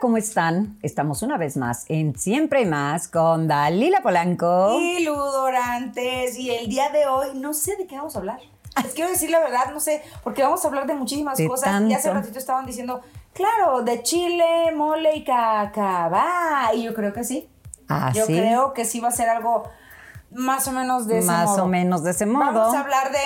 ¿Cómo están? Estamos una vez más en Siempre más con Dalila Polanco. Y Ludorantes. Y el día de hoy no sé de qué vamos a hablar. Les quiero decir la verdad, no sé, porque vamos a hablar de muchísimas De cosas. Y hace tanto. ratito estaban diciendo, claro, de chile, mole y cacabá. Y yo creo que sí. Ah, yo sí. creo que sí va a ser algo más o menos de ese Más modo. o menos de ese modo. Vamos a hablar de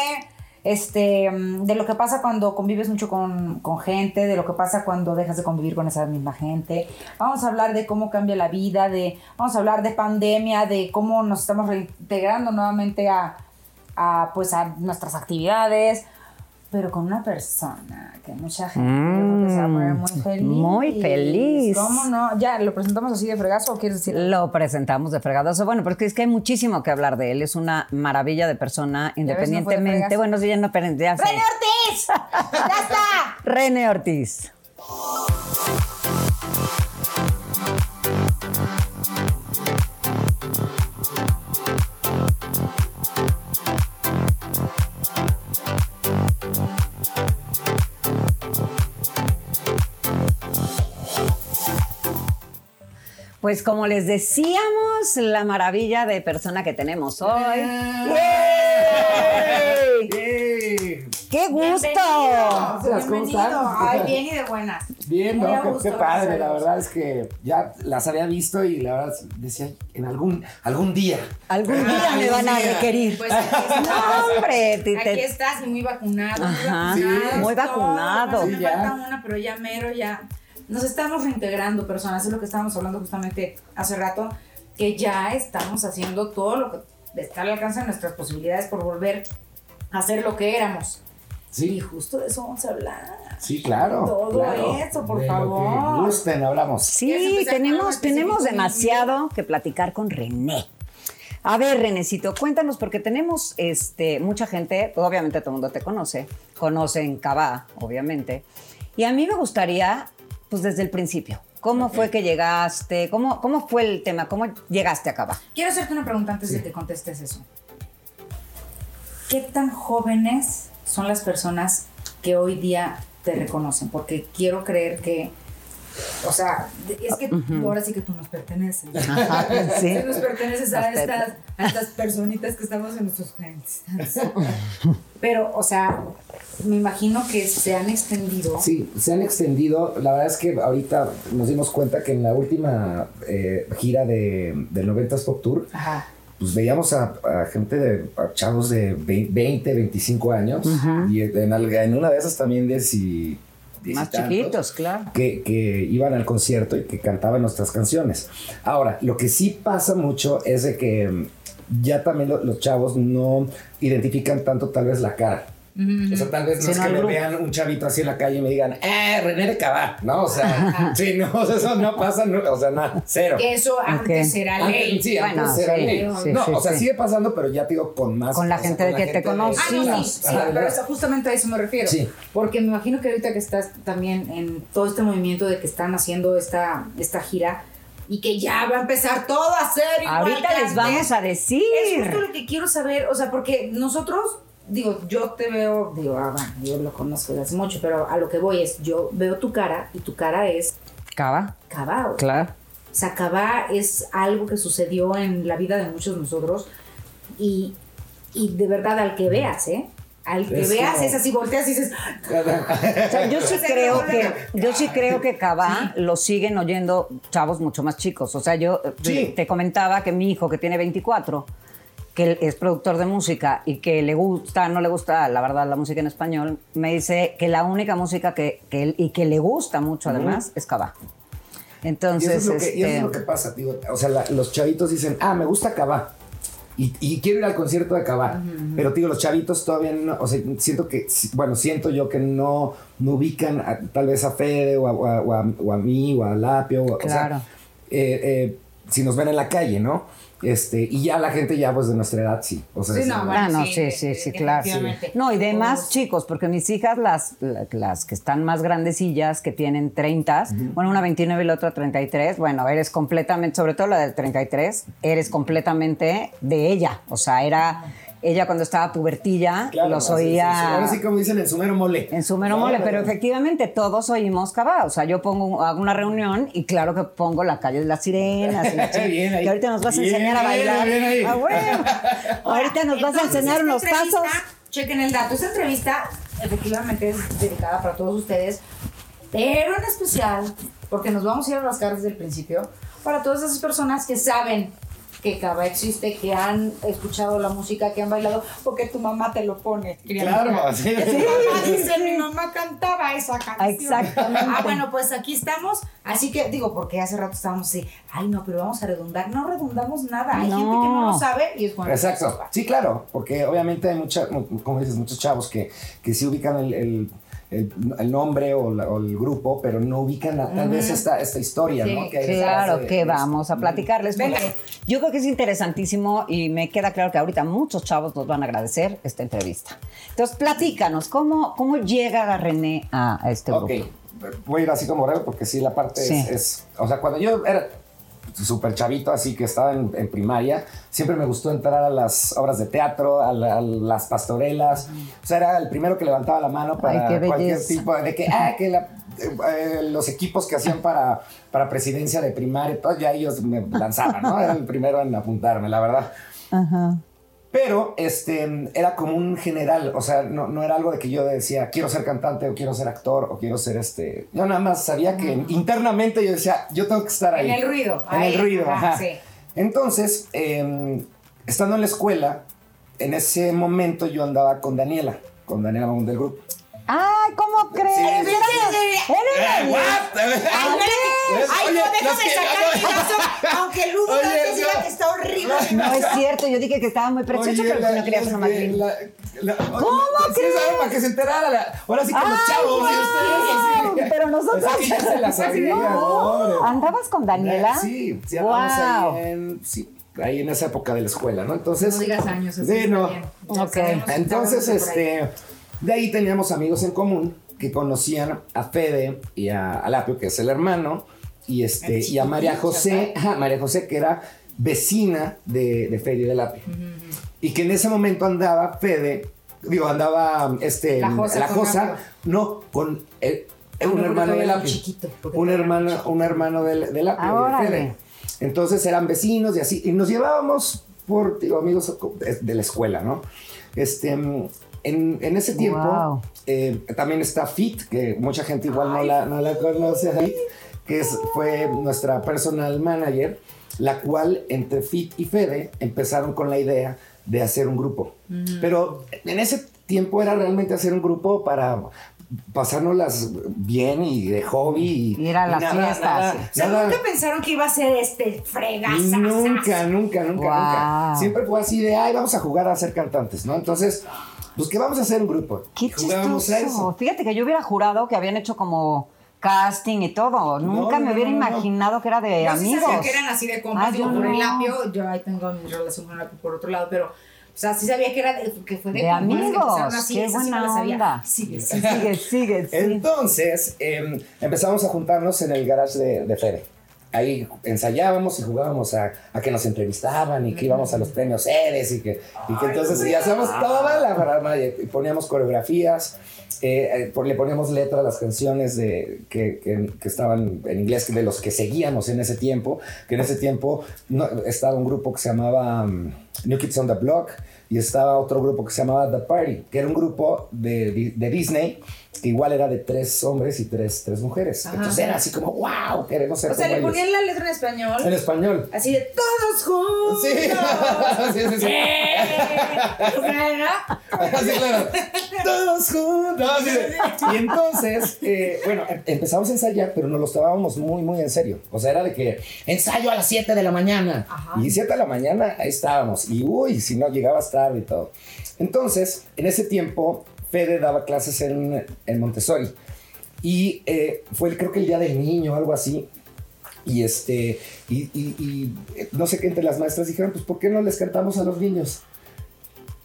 este mm, de lo que pasa cuando convives mucho con, con gente, de lo que pasa cuando dejas de convivir con esa misma gente. Vamos a hablar de cómo cambia la vida, de vamos a hablar de pandemia, de cómo nos estamos reintegrando nuevamente a, a, pues a nuestras actividades, pero con una persona que mucha gente se va a poner muy feliz. Mm, muy feliz. ¿Cómo no? Ya, ¿lo presentamos así de fregazo o quieres decir? Lo presentamos de fregadoso. Bueno, porque es que hay muchísimo que hablar de él. Es una maravilla de persona, no independientemente. fregazo. bueno, sí, ya no, ya. ¡René Ortiz! ¡Ya está! René Ortiz. Pues como les decíamos, la maravilla de persona que tenemos hoy. ¡Yay! ¡Qué gusto! Bienvenido. ¿cómo están? Ay, bien y de buenas. Bien, Muy ¿no? Qué- gusto, Qué, padre, gracias la verdad es que ya las había visto y la verdad decía, en algún, algún día. Algún día me van a requerir. Pues. No, hombre, te- Aquí te- estás y muy vacunado. Ajá, muy vacunado. sí. muy vacunado. Me Sí, ya. falta una, pero ya mero, ya. Nos estamos reintegrando, personas. Es lo que estábamos hablando justamente hace rato. Que ya estamos haciendo todo lo que está al alcance de nuestras posibilidades por volver a ser lo que éramos. Y Sí, justo de eso vamos a hablar. sí, claro. Todo claro. eso, por De lo favor. que gusten, hablamos. Sí, ¿Quieres empezar con algo tenemos, tenemos de demasiado que platicar con René. A ver, Renecito, cuéntanos, porque tenemos este, mucha gente, pues, obviamente todo el mundo te conoce, conocen Cabá, obviamente. Y a mí me gustaría, pues desde el principio, ¿cómo fue que llegaste? ¿Cómo, ¿Cómo fue el tema? ¿Cómo llegaste a Cabá? Quiero hacerte una pregunta antes de que contestes eso. ¿Qué tan jóvenes son las personas que hoy día te reconocen? Porque quiero creer que, o sea, es que ahora sí que tú nos perteneces. sí. Tú nos perteneces a estas, a estas personitas que estamos en nuestros clientes. Pero, o sea, me imagino que se han extendido. Sí, se han extendido. La verdad es que ahorita nos dimos cuenta que en la última eh, gira de, del 90s Pop Tour, Ajá. pues veíamos a, a gente de a chavos de ve- 20, 25 años. Y en, en una de esas también de si, diez y Más tantos. chiquitos, claro. que, que iban al concierto y que cantaban nuestras canciones. Ahora, lo que sí pasa mucho es de que mm, ya también lo- los chavos no identifican tanto tal vez la cara. O sea, tal vez no Sí, es no, que me vean un chavito así en la calle y me digan, ¡eh, René de Cabá! ¿No? O sea, sí, no, eso no pasa, no, o sea, nada, cero. Que eso antes era Antes- ley. sí, Bueno, antes era sí, ley. sí, no, sí, o sea, sí. sigue pasando, pero ya te digo con más. Con la o sea, gente de la que te conoce. Ah, no, sí, ajá, pero eso- justamente a eso me refiero. Sí. Porque me imagino que ahorita que estás también en todo este movimiento de que están haciendo esta, esta gira y que ya va a empezar todo a ser igual Ahorita que les antes, vamos a decir. Es justo lo que quiero saber, o sea, porque nosotros, digo, yo te veo, digo, ah, bueno, yo lo conozco desde hace mucho, pero a lo que voy es, yo veo tu cara y tu cara es cabao. claro. O sea, Cabá es algo que sucedió en la vida de muchos de nosotros y, y de verdad al que veas, ¿eh? Al que Es veas como- es así, volteas y dices, O sea, yo sí O creo que, yo sí creo que Cabá lo siguen oyendo chavos mucho más chicos. O sea, yo Sí. te comentaba que mi hijo, que tiene 24, que él es productor de música y que le gusta, no le gusta, la verdad, la música en español, me dice que la única música que, que él, y que le gusta mucho además es Cabá. Y Entonces, eso, es lo que, y eso es este, lo que pasa, digo, o sea, la- los chavitos dicen, ah, me gusta Cabá. Y, y quiero ir al concierto de Cabá. Pero digo, los chavitos todavía no, o sea, siento que, bueno, siento yo que no, no ubican a- tal vez a Fede o a, o a- o a- o a mí o a Lapio. o- sea, Claro. eh, eh, si nos ven en la calle, ¿no? Este, y ya la gente ya pues de nuestra edad sí. O sea, Sí, no, bueno, Ah, no, sí, sí, sí, sí, claro. No, y de más Todos. chicos, porque mis hijas, las, las que están más grandecillas, que tienen 30, bueno, una 29 y la otra 33, bueno, eres completamente, sobre todo la del 33, eres completamente de ella. O sea, era ella cuando estaba pubertilla, Claro, los así, sí, sí. oía Ahora sí como dicen en su mero mole. en su mero mole, pero efectivamente todos oímos Cabá. O sea, yo pongo, hago una reunión y claro que pongo la calle de las sirenas. y la Bien ahí. que ahorita nos vas a Bien, enseñar a bailar. bien ahí. Ah, bueno. ahorita nos vas a enseñar unos pasos. Chequen el dato. Esta entrevista efectivamente es dedicada para todos ustedes, pero en especial porque nos vamos a ir a las caras del principio para todas esas personas que saben que Cava existe, que han escuchado la música, que han bailado, porque tu mamá te lo pone. Claro, sí. Mamá dice, mi mamá cantaba esa canción. Exactamente. Ah, bueno, pues aquí estamos. Así que digo, porque hace rato estábamos así, ay no, pero vamos a redundar. No redundamos nada. Hay No. gente que no lo sabe y es bueno. Exacto. Sí, claro, porque obviamente hay mucha, como dices, muchos chavos que, que sí ubican el, el- el- el nombre o, la- o el grupo, pero no ubican a- tal vez esta, esta historia, Sí, ¿no? Que Claro de- que vamos a platicarles Venga. yo creo que es interesantísimo y me queda claro que ahorita muchos chavos nos van a agradecer esta entrevista. Entonces, platícanos, ¿cómo, cómo llega René a, a este grupo? Ok, voy a ir así como breve porque sí, la parte Sí. es, es- O sea, cuando yo era súper chavito, así que estaba en, en primaria, siempre me gustó entrar a las obras de teatro, a, la- a las pastorelas. O sea, era el primero que levantaba la mano para Ay, cualquier tipo de que, ah, que la- eh, los equipos que hacían para, para presidencia de primaria, todo, ya ellos me lanzaban, ¿no? Era el primero en apuntarme, la verdad. Ajá. Pero este, era como un general, o sea, no, no era algo de que yo decía, quiero ser cantante o quiero ser actor o quiero ser este. Yo nada más sabía que internamente yo decía, yo tengo que estar ahí. En el ruido, En ahí, el ruido, ajá, sí. Entonces, eh, estando en la escuela, en ese momento yo andaba con Daniela, con Daniela Magún del grupo. Ay, ¿cómo crees? Sí, Era- sí, sí. era Eh? Ay, no, déjame sacar mi vaso, aunque Oye, antes diga que está horrible. No es cierto, yo dije que estaba muy precioso, pero no quería la- más ¿Cómo crees? Para que se enterara. la- ahora sí que los chavos. Pero nosotros. Pues. ¿Andabas con Daniela? Sí, sí, andamos Wow. ahí en, sí, ahí en esa época de la escuela, ¿no? Entonces. No digas años, así Sí, no. Ok. Entonces, este, de ahí teníamos amigos en común que conocían a Fede y a, a Lapio, que es el hermano, y, este, y a María José, ajá, María José, que era vecina de, de Fede y de Lapio. Y que en ese momento andaba Fede, digo, andaba este, La Josa la no, con el- Ah, un hermano de todavía era Lapio. chiquito, un hermano, un hermano del de Lapio, Ah, de órale. Fede. Entonces eran vecinos y así, y nos llevábamos por digo, amigos de la escuela, ¿no? Este, en, en ese tiempo Wow. eh, también está Fit, que mucha gente igual no la, no la conoce, Fit, que es, fue nuestra personal manager, la cual entre Fit y Fede empezaron con la idea de hacer un grupo. Pero en ese tiempo era realmente hacer un grupo para pasárnoslas bien y de hobby. Y, Ir a las nada, fiestas. nada, O sea, nada- nunca pensaron que iba a ser este fregaza. Nunca, nunca, nunca, nunca. Wow. Siempre fue así de, ay, vamos a jugar a ser cantantes, ¿no? Entonces, pues que vamos a hacer un grupo. Qué a chistoso. eso. Fíjate que yo hubiera jurado que habían hecho como casting y todo. Nunca no, me hubiera no, no. imaginado que era de sí amigos. sabía que eran así de compas, Ah, yo por el no. lapio, yo ahí tengo mi relación con el lapio por otro lado, pero, o sea, sí sabía que era de, que fue de, De amigos. empezaron así, Qué sí buena la sabía. onda. Sí, sí. Sigue, sigue, sí. Entonces, eh, empezamos a juntarnos en el garage de, de Fede. Ahí ensayábamos y jugábamos a, a que nos entrevistaban y que íbamos a los premios Eres y que, y que entonces y hacíamos toda la barama y poníamos coreografías, eh, eh, le poníamos letra a las canciones de, que, que- que estaban en inglés, de los que seguíamos en ese tiempo, que en ese tiempo no- estaba un grupo que se llamaba um, New Kids on the Block y estaba otro grupo que se llamaba The Party, que era un grupo de Disney que igual era de tres hombres y tres, tres mujeres. Ajá. Entonces era así como, wow, queremos ser O sea, le ellos". ponían la letra en español, En español. así de todos juntos. Sí, sí, sí. sí. O sea, ¿no? Así, claro. Todos juntos. así de- Y entonces, eh, bueno, em- empezamos a ensayar, pero nos lo tomábamos muy, muy en serio. O sea, era de que ensayo a las 7 de la mañana. Ajá. Y 7 de la mañana ahí estábamos. Y uy, si no, llegabas tarde y todo. Entonces, en ese tiempo, Fede daba clases en, Montessori. Y eh, fue creo que el día del niño algo así. Y este, y, eh, no sé qué entre las maestras dijeron, pues ¿por qué no les cantamos a los niños?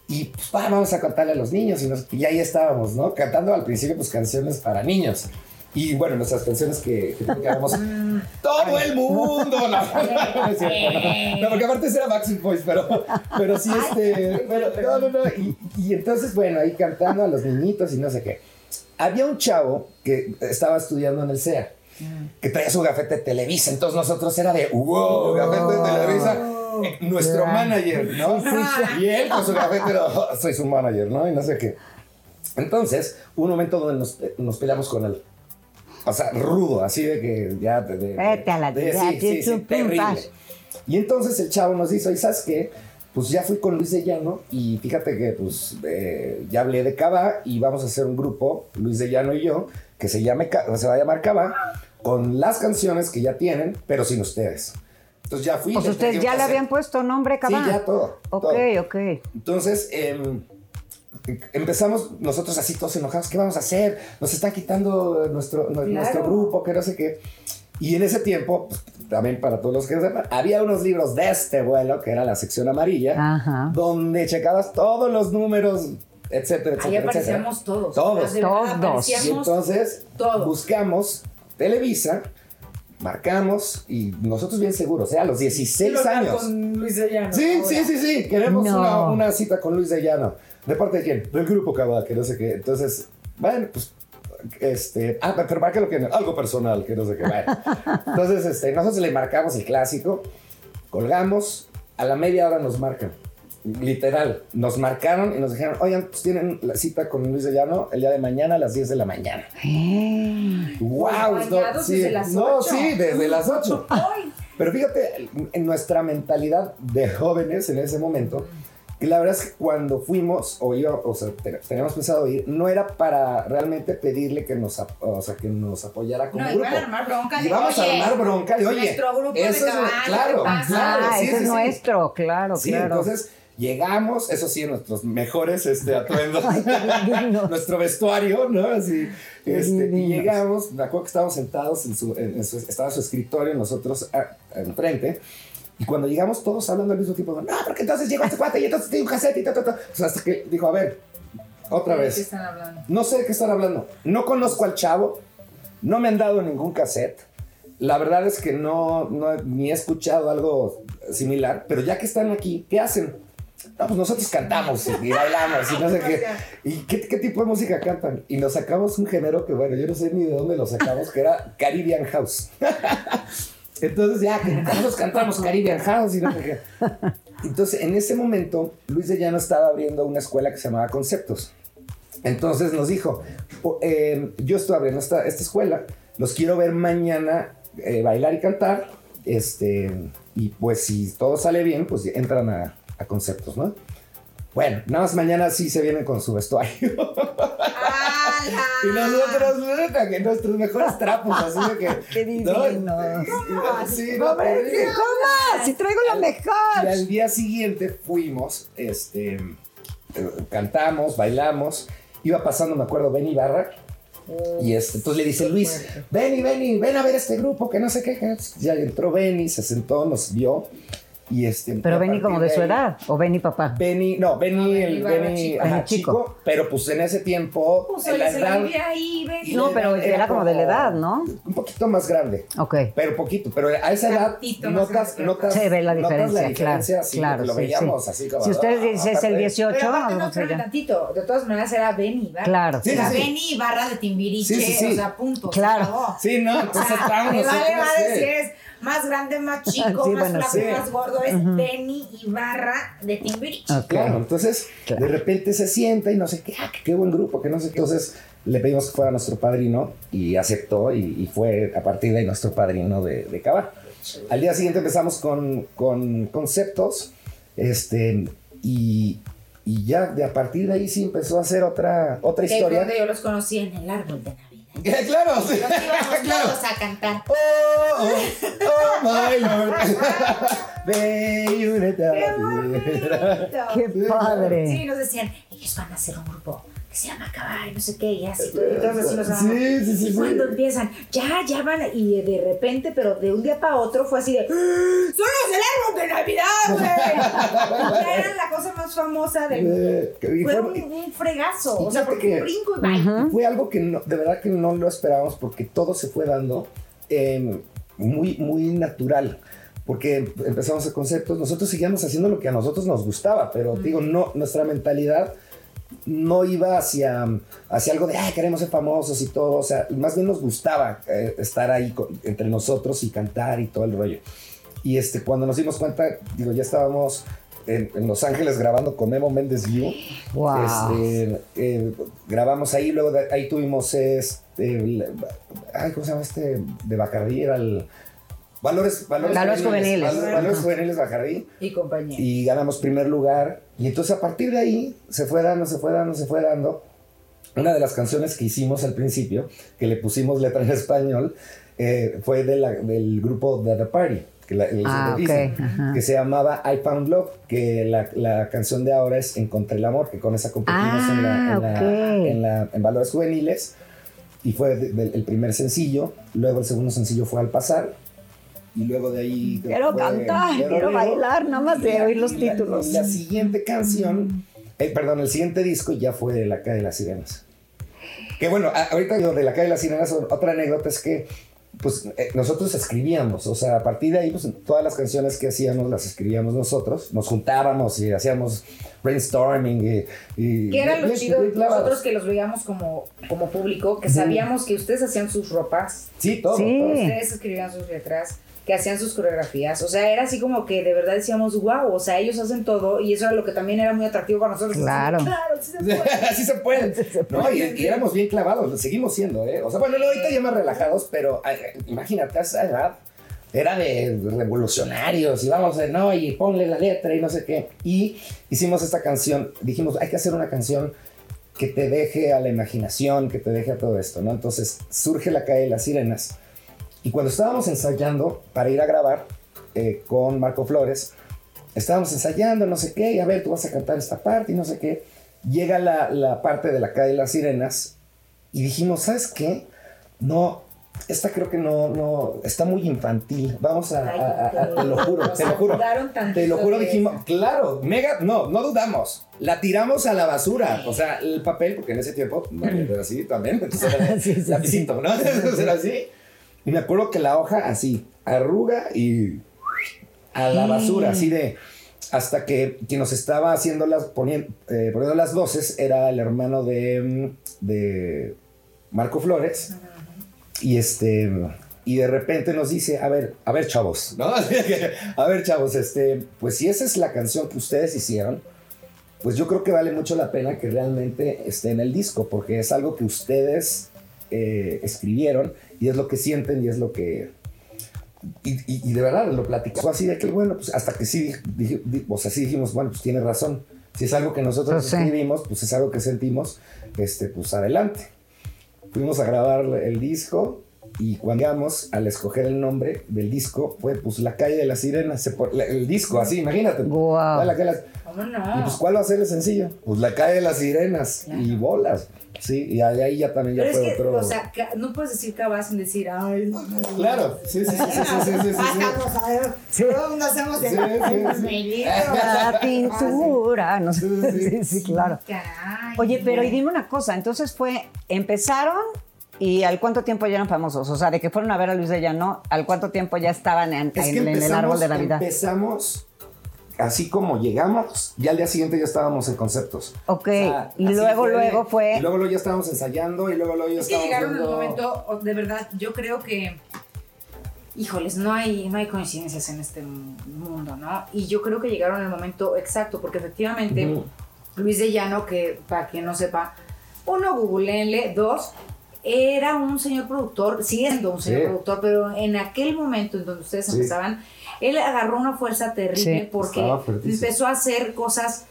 Y pues va, vamos a cantarle a los niños. Y ahí estábamos, ¿no? Cantando al principio pues canciones para niños. Y bueno, nuestras canciones que, que tocábamos, todo el mundo. No, no, es cierto, no. No, porque aparte era Maxim Boys, pero, pero sí, este, pero, no, no, no. Y, y entonces, bueno, ahí cantando a los niñitos y no sé qué. Había un chavo que estaba estudiando en el CEA que traía su gafete de Televisa. Entonces nosotros era de, wow, gafete de Televisa. eh, Nuestro manager, ¿no? Y él con su gafete era, "Oh, soy su manager, ¿no? Y no sé qué. Entonces, un momento donde nos, eh, nos peleamos con él. O sea, rudo, así de que ya... De- Vete a la- de- sí, sí, terrible. Y entonces el chavo nos dice, ¿y sabes qué? Pues ya fui con Luis de Llano y fíjate que pues eh, ya hablé de Cava y vamos a hacer un grupo, Luis de Llano y yo, que se, llame, se va a llamar Cava, con las canciones que ya tienen, pero sin ustedes. Entonces ya fui. Pues ustedes ya le habían puesto nombre, cabal. Sí, ya todo. Ok, todo. ok. Entonces, em, empezamos nosotros así todos enojados, ¿qué vamos a hacer? Nos están quitando nuestro, nu- nuestro grupo, que no sé qué. Y en ese tiempo, pues, también para todos los que sepan, había unos libros de este vuelo, que era la sección amarilla, Ajá. donde checabas todos los números, etcétera, etcétera. Ahí etcétera. aparecíamos todos. Todos. Verdad, Todos. Y entonces todos. buscamos Televisa, marcamos y nosotros bien seguros, ¿eh? a los 16 Quiero hablar años. Con Luis de Llano. Sí, ahora. sí, sí, sí. Queremos No. una, una cita con Luis de Llano. ¿De parte de quién? Del grupo Cabal, que no sé qué. Entonces, bueno, pues. Este, ah, pero marca lo que algo personal, que no sé qué. Bueno. Entonces, este, nosotros le marcamos el clásico, colgamos, a la media hora nos marcan. Literal, nos marcaron y nos dijeron, oigan, pues tienen la cita con Luis de Llano el día de mañana a las 10 de la mañana. ¡Wow! bañados desde las no, ocho. sí, desde las 8. Ay, Pero fíjate, en nuestra mentalidad de jóvenes en ese momento, que la verdad es que cuando fuimos, o, iba, o sea, te- teníamos pensado ir, no era para realmente pedirle que nos, o sea, que nos apoyara como No, grupo. iban a armar bronca de, Íbamos a oye, armar bronca de, oye, nuestro grupo de eso es, caballo, claro, claro, Ah, sí, ese sí, es sí. nuestro, claro, Sí, claro. entonces llegamos, eso sí, en nuestros mejores este, atuendos, nuestro vestuario, ¿no? Así, este, y llegamos, me acuerdo que estábamos sentados en su, en- en su- estaba su escritorio, nosotros ah, enfrente, y cuando llegamos todos hablando al mismo tiempo, no, porque entonces llegó este cuate y entonces tiene un cassette y ta, ta, ta. O sea, hasta que dijo, a ver, otra ¿De qué vez. están hablando? No sé de qué están hablando. No conozco al chavo. No me han dado ningún cassette. La verdad es que no, no ni he escuchado algo similar. Pero ya que están aquí, ¿qué hacen? No, pues nosotros cantamos y bailamos y no sé qué. ¿Y qué, qué tipo de música cantan? Y nos sacamos un género que, bueno, yo no sé ni de dónde lo sacamos, que era Caribbean House. Entonces ya, que nosotros cantamos Caribbean House y no sé qué. Entonces, en ese momento, Luis de Llano estaba abriendo una escuela que se llamaba Conceptos. Entonces nos dijo, "O- eh, yo estoy abriendo esta, esta escuela, los quiero ver mañana eh, bailar y cantar, este, y pues si todo sale bien, pues entran a, a conceptos, ¿no? Bueno, nada más mañana sí se vienen con su vestuario. Y nosotros, neta, que nuestros mejores trapos, así de que... Qué. Sí, no, Hombre, terrible. ¿qué cómo? Si traigo lo Y mejor. al día siguiente fuimos, este, eh, cantamos, bailamos. Iba pasando, me acuerdo, Ben Ibarra. Y este, entonces le dice Luis, Benny, Benny, ven a ver este grupo, que no sé qué. que-". Ya entró Benny, se sentó, nos vio. Y este, Pero Benny como de su ahí- edad, o Benny papá. Benny, no, Benny, Benny el Benny chico. ajá, Benny chico. chico, pero pues en ese tiempo, Pues en la se edad, vivía ahí, ven. No, pero era era como de la edad, ¿no? un poquito más grande. Ok. Pero poquito, pero a esa edad notas, notas, Se ve la notas diferencia, diferencia, claro, sí, claro, lo sí, veíamos sí. así como. Si usted ah, dice es el aparte- 18, Pero aparte, no, allá. espérame tantito. De todas maneras era Benny Ibarra. Claro, Sí, sí. Benny Ibarra de Timbiriche. O sea, punto. Claro. Sí, no, entonces sea, estábamos me vale si eres más grande, más chico, Sí, más bueno, flaco, sí. más gordo. Es Benny Ibarra de Timbiriche. Claro, entonces Claro. de repente se sienta y no sé qué, ah, qué buen grupo, que no sé qué. Entonces le pedimos que fuera nuestro padrino y aceptó y, y fue a partir de ahí nuestro padrino de, de Cava. Al día siguiente empezamos con, con conceptos este, y, y ya de a partir de ahí sí empezó a hacer otra, otra historia. donde yo los conocí en el árbol de Navidad. Claro, sí, Donde íbamos claro. todos a cantar. Oh, oh, oh, my lord. ¡Qué! Qué padre. Sí, nos decían, ellos van a hacer un grupo que se llama caballo, no sé qué, y así, y todos así nos Sí, sí, sí, Y sí. cuando empiezan, ya, ya van, y de repente, pero de un día para otro fue así de, ¡Ah! ¡Son los del árbol de Navidad, güey! Ya Era la cosa más famosa del mundo. Eh, y Fue un, un fregazo, o sea, porque que- un brinco y bye. Y Fue algo que no- de verdad que no lo esperábamos porque todo se fue dando eh, muy, muy natural. Porque empezamos a conceptos, nosotros seguíamos haciendo lo que a nosotros nos gustaba, pero digo, no, nuestra mentalidad no iba hacia, hacia algo de, ay, queremos ser famosos y todo, o sea, más bien nos gustaba eh, estar ahí con- entre nosotros y cantar y todo el rollo. Y este, cuando nos dimos cuenta, digo, ya estábamos en, en Los Ángeles grabando con Memo Méndez View. Wow. Este, eh, grabamos ahí, luego de ahí tuvimos este, el- ay, ¿cómo se llama este? De Bacardí, era el... Valores, valores, Valores juveniles. Val- Valores juveniles Bacardí Y compañía. y ganamos primer lugar. Y entonces a partir de ahí se fue dando, se fue dando, se fue dando. Una de las canciones que hicimos al principio, que le pusimos letra en español, eh, fue de la- del grupo The, The Party, que, la- Ah, el dice, ok, ajá. que se llamaba I Found Love, que la, la canción de ahora es Encontré el Amor, que con esa competimos en, la, en, la- Ah, ok. en en Valores Juveniles. Y fue de- de- el primer sencillo, luego el segundo sencillo fue Al Pasar. Y luego de ahí. Quiero fue cantar, Quiero bailar, nada más de oír los la- títulos. La, siguiente canción, eh, perdón, el siguiente disco ya fue de La Calle de las Sirenas. Que bueno, ahorita lo de La Calle de las Sirenas, otra anécdota es que pues eh, nosotros escribíamos, o sea, a partir de ahí, pues todas las canciones que hacíamos las escribíamos nosotros, nos juntábamos y hacíamos brainstorming y... y Que era lo chido nosotros que los veíamos como, como público, que sabíamos que ustedes hacían sus ropas, Sí, todo. Sí. todo. ustedes escribían sus letras, que hacían sus coreografías. O sea, era así como que de verdad decíamos, wow, o sea, ellos hacen todo y eso era lo que también era muy atractivo para nosotros. Claro. Claro, sí se puede. Así se puede. No, y, y éramos bien clavados, lo seguimos siendo, ¿eh? O sea, bueno, no, ahorita ya más relajados, pero ay, imagínate, a esa edad era de revolucionarios y vamos a, no, y ponle la letra y no sé qué. Y hicimos esta canción, dijimos, hay que hacer una canción que te deje a la imaginación, que te deje a todo esto, ¿no? Entonces surge la calle de las sirenas. Y cuando estábamos ensayando para ir a grabar eh, con Marco Flores, estábamos ensayando, no sé qué, y a ver, tú vas a cantar esta parte y no sé qué. Llega la, la parte de la calle de las sirenas y dijimos, ¿sabes qué? No, esta creo que no, no, está muy infantil. Vamos a, Ay, a- a- a- te lo juro, te lo juro. Te lo juro, dijimos, claro, mega, no, no dudamos. La tiramos a la basura. O sea, el papel, porque en ese tiempo, bueno, era así también, entonces era Sí, sí, lapicito, ¿no? Entonces era así. Y me acuerdo que la hoja así, arruga y a la basura, así de hasta que quien nos estaba haciendo las poniendo, poniendo las voces era el hermano de, mm, de Marco Flores. Y este y de repente nos dice a ver a ver chavos no a ver chavos este pues si esa es la canción que ustedes hicieron pues yo creo que vale mucho la pena que realmente esté en el disco porque es algo que ustedes eh, escribieron y es lo que sienten y es lo que y, y- y de verdad lo platicó así de que bueno pues hasta que sí dije- di- o sea sí dijimos bueno pues tiene razón. Si es algo que nosotros Pues sí. escribimos pues es algo que sentimos este pues adelante. Fuimos a grabar el disco y cuando llegamos al escoger el nombre del disco fue pues la calle de las sirenas. El disco así imagínate. Guau. La calle de las- ¿Cómo y no? pues cuál va a ser el sencillo pues la calle de las sirenas. Y bolas sí y ahí ahí ya también ya Pero es fue que, otro o sea, no puedes decir cabal sin decir, ay, no, claro sí sí sí sí sí sí, sí, sí, sí. Vamos a ver, todos nos hacemos el Sí, sí, sí. melito. La pintura, no sé. Sí, sí. Sí, sí, claro. Caray, Oye, pero y dime una cosa, entonces fue, empezaron y al cuánto tiempo ya eran famosos, o sea, de que fueron a ver a Luis de Llano, al cuánto tiempo ya estaban en, Es en- que en el árbol de Navidad. empezamos así como llegamos, ya al día siguiente ya estábamos en conceptos. Ok, O sea, y luego, luego fue- Y luego, luego ya estábamos ensayando y luego, luego ya Es que estábamos llegaron en un viendo- momento, de verdad, yo creo que, híjoles, no hay, no hay coincidencias en este mundo, ¿no? Y yo creo que llegaron en el momento exacto, porque efectivamente. Luis de Llano, que para quien no sepa, uno, googleenle, dos, era un señor productor, siendo un señor Sí. productor, pero en aquel momento en donde ustedes Sí. empezaban, él agarró una fuerza terrible Sí. porque empezó a hacer cosas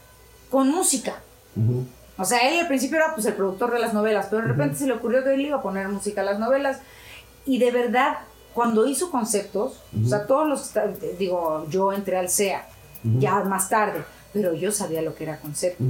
con música. Ujú. O sea, él al principio era pues el productor de las novelas, pero de repente se le ocurrió que él iba a poner música a las novelas. Y de verdad, cuando hizo conceptos, o sea, todos los, digo, yo entré al CEA, ya más tarde, pero yo sabía lo que era conceptos.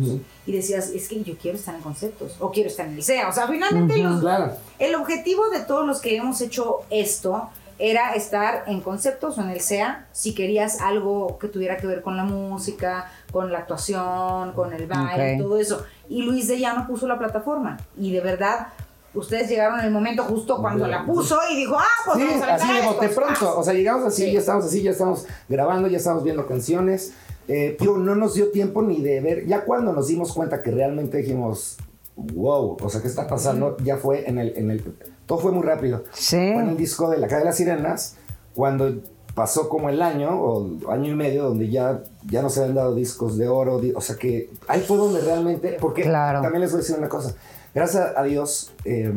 Y decías, es que yo quiero estar en conceptos, o quiero estar en licea. O sea, finalmente los- Claro. el objetivo de todos los que hemos hecho esto era estar en conceptos o en el SEA si querías algo que tuviera que ver con la música, con la actuación, con el baile, todo eso. Y Luis de Llano puso la plataforma. Y de verdad, ustedes llegaron en el momento justo cuando la puso y dijo, ah, pues Sí, vamos a así de bote esto". pronto. O sea, llegamos así, Sí. ya estamos así, ya estamos grabando, ya estamos viendo canciones. Eh, digo, no nos dio tiempo ni de ver. Ya cuando nos dimos cuenta que realmente dijimos, wow, o sea, ¿qué está pasando? Ya fue en el, en el. Todo fue muy rápido. Sí. Fue en el disco de La Calle de las Sirenas, cuando pasó como el año o año y medio donde ya, ya no se habían dado discos de oro, di- o sea que ahí fue donde realmente, porque Claro. también les voy a decir una cosa, gracias a Dios eh,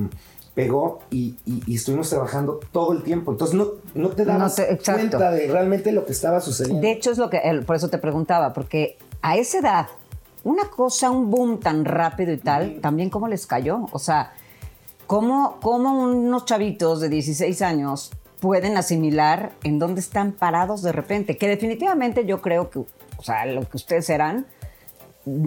pegó y, y- y estuvimos trabajando todo el tiempo, entonces no, no te dabas No te- exacto. cuenta de realmente lo que estaba sucediendo. De hecho, es lo que, por eso te preguntaba, porque a esa edad, una cosa, un boom tan rápido y tal, también cómo les cayó. O sea, cómo, cómo unos chavitos de 16 años pueden asimilar en dónde están parados de repente. Que definitivamente yo creo que, o sea, lo que ustedes serán,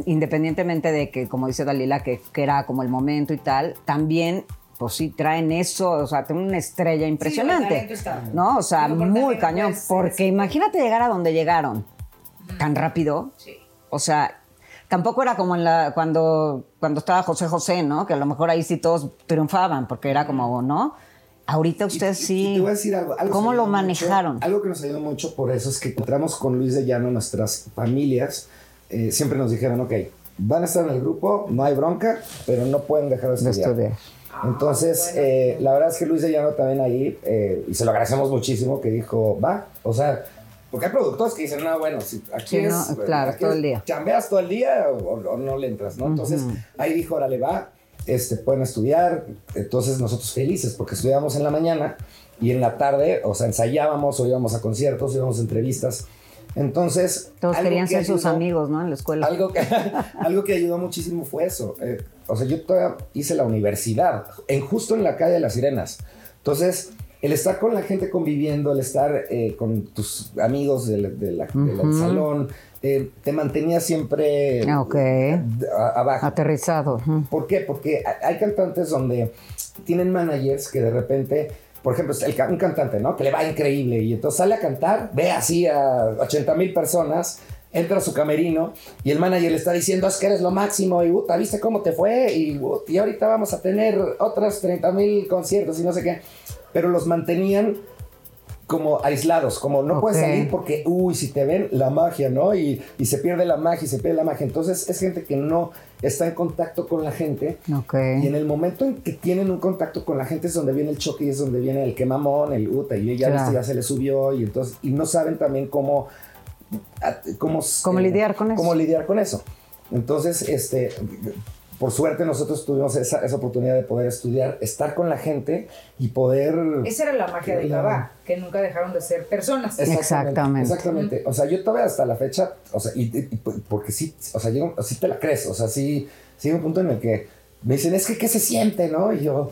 independientemente de que, como dice Dalila, que, que era como el momento y tal, también, pues sí, traen eso, o sea, tienen una estrella impresionante. está. ¿No? O sea, Digo, muy cañón. puede ser, Porque sí. imagínate llegar a donde llegaron tan rápido. Sí. O sea, tampoco era como en la, cuando, cuando estaba José José, ¿no? Que a lo mejor ahí sí todos triunfaban, porque era como, ¿no? Ahorita ustedes sí. y te voy a decir algo, algo ¿Cómo lo manejaron? mucho- algo que nos ayudó mucho por eso es que encontramos con Luis de Llano, nuestras familias, eh, siempre nos dijeron, ok, van a estar en el grupo, no hay bronca, pero no pueden dejar de De estudiar. Entonces, eh, la verdad es que Luis de Llano también ahí, eh, y se lo agradecemos muchísimo, que dijo, va, o sea, porque hay productores que dicen, no, bueno, si aquí Sí, es, no, claro, aquí todo el día. chambeas todo el día o, o no le entras, ¿no? Entonces, ahí dijo, órale, va, este, pueden estudiar, entonces nosotros felices, porque estudiábamos en la mañana y en la tarde, o sea, ensayábamos o íbamos a conciertos, íbamos a entrevistas. Entonces, Todos querían que ser sus amigos, ¿no? En la escuela. algo que, algo que ayudó muchísimo fue eso. eh, o sea, yo todavía hice la universidad, en, justo en la calle de las Sirenas. Entonces, el estar con la gente conviviendo, el estar eh, con tus amigos del, de la- salón, eh, te mantenía siempre Ah, ok. a- abajo. Aterrizado. ¿Por qué? Porque hay- cantantes donde tienen managers que de repente, por ejemplo, el un cantante, ¿no? Que le va increíble y entonces sale a cantar, ve así a 80 mil personas, entra a su camerino y el manager le está diciendo, es que eres lo máximo y puta, ¿viste cómo te fue? Y, y ahorita vamos a tener otros 30 mil conciertos y no sé qué. Pero los mantenían como aislados, como no puedes salir porque, uy, si te ven la magia, ¿no? Y, y se pierde la magia y se pierde la magia. Entonces es gente que no está en contacto con la gente. Ok. Y en el momento en que tienen un contacto con la gente es donde viene el choque y es donde viene el que mamón, el uta, y ya, Claro. viste, ya se le subió y entonces, y no saben también cómo, cómo, Cómo eh, lidiar con eso. Cómo lidiar con eso. Entonces, este, por suerte nosotros tuvimos esa, esa oportunidad de poder estudiar, estar con la gente y poder... Esa era la magia de La- Cabá, que nunca dejaron de ser personas. Exactamente. Exactamente. O sea, yo todavía hasta la fecha, o sea, y, y- y porque sí, o sea, llego, sí te la crees, o sea, sí, sí hay un punto en el que me dicen, es que, ¿qué se siente, no? Y yo,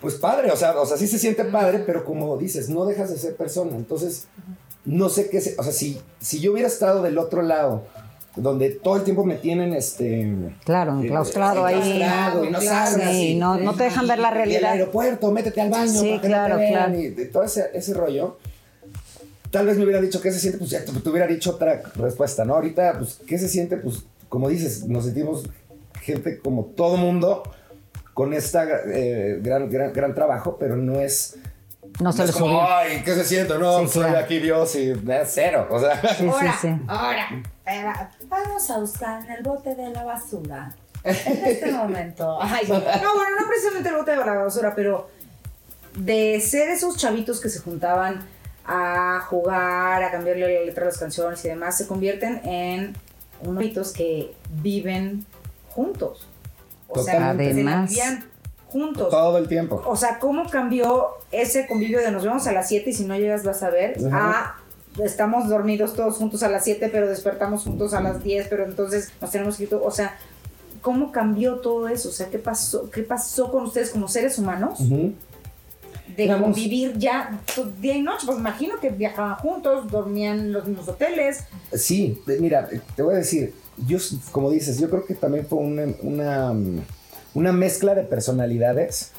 pues padre, o sea, o sea, sí se siente padre, pero como dices, no dejas de ser persona. Entonces, no sé qué, se- o sea, si, si yo hubiera estado del otro lado, donde todo el tiempo me tienen, este... Claro, enclaustrado ahí. enclaustrado y no salgas sí, y- no- no te dejan ver la y el realidad. aeropuerto, métete al baño Sí, para que claro, no te vean, claro. y de todo ese, ese rollo. Tal vez me hubiera dicho qué se siente, pues ya te, te hubiera dicho otra respuesta, ¿no? Ahorita, pues, ¿qué se siente? Pues, como dices, nos sentimos gente como todo mundo con esta eh, gran, gran, gran trabajo, pero no es... No se como, subió. ay, ¿qué se siente? No, Sí, soy claro. aquí Dios y es cero, o sea... Sí, sí, ahora, sí. ahora, espera, vamos a buscar en el bote de la basura. En este momento. Ay, no, bueno, no precisamente el bote de la basura, pero de ser esos chavitos que se juntaban a jugar, a cambiarle la letra a las canciones y demás, se convierten en unos chavitos que viven juntos. O sea, se Además. vivían juntos. Todo el tiempo. O sea, ¿cómo cambió ese convivio de nos vemos a las 7 y si no llegas vas a ver? Ajá. A estamos dormidos todos juntos a las 7, pero despertamos juntos a las 10, pero entonces nos tenemos que ir. O sea, ¿cómo cambió todo eso? O sea, ¿qué pasó, qué pasó con ustedes como seres humanos? De Éramos- convivir ya pues, día y noche. Pues imagino que viajaban juntos, dormían en los mismos hoteles. Sí, mira, te voy a decir, yo, como dices, yo creo que también fue una, una, mm, una mezcla de personalidades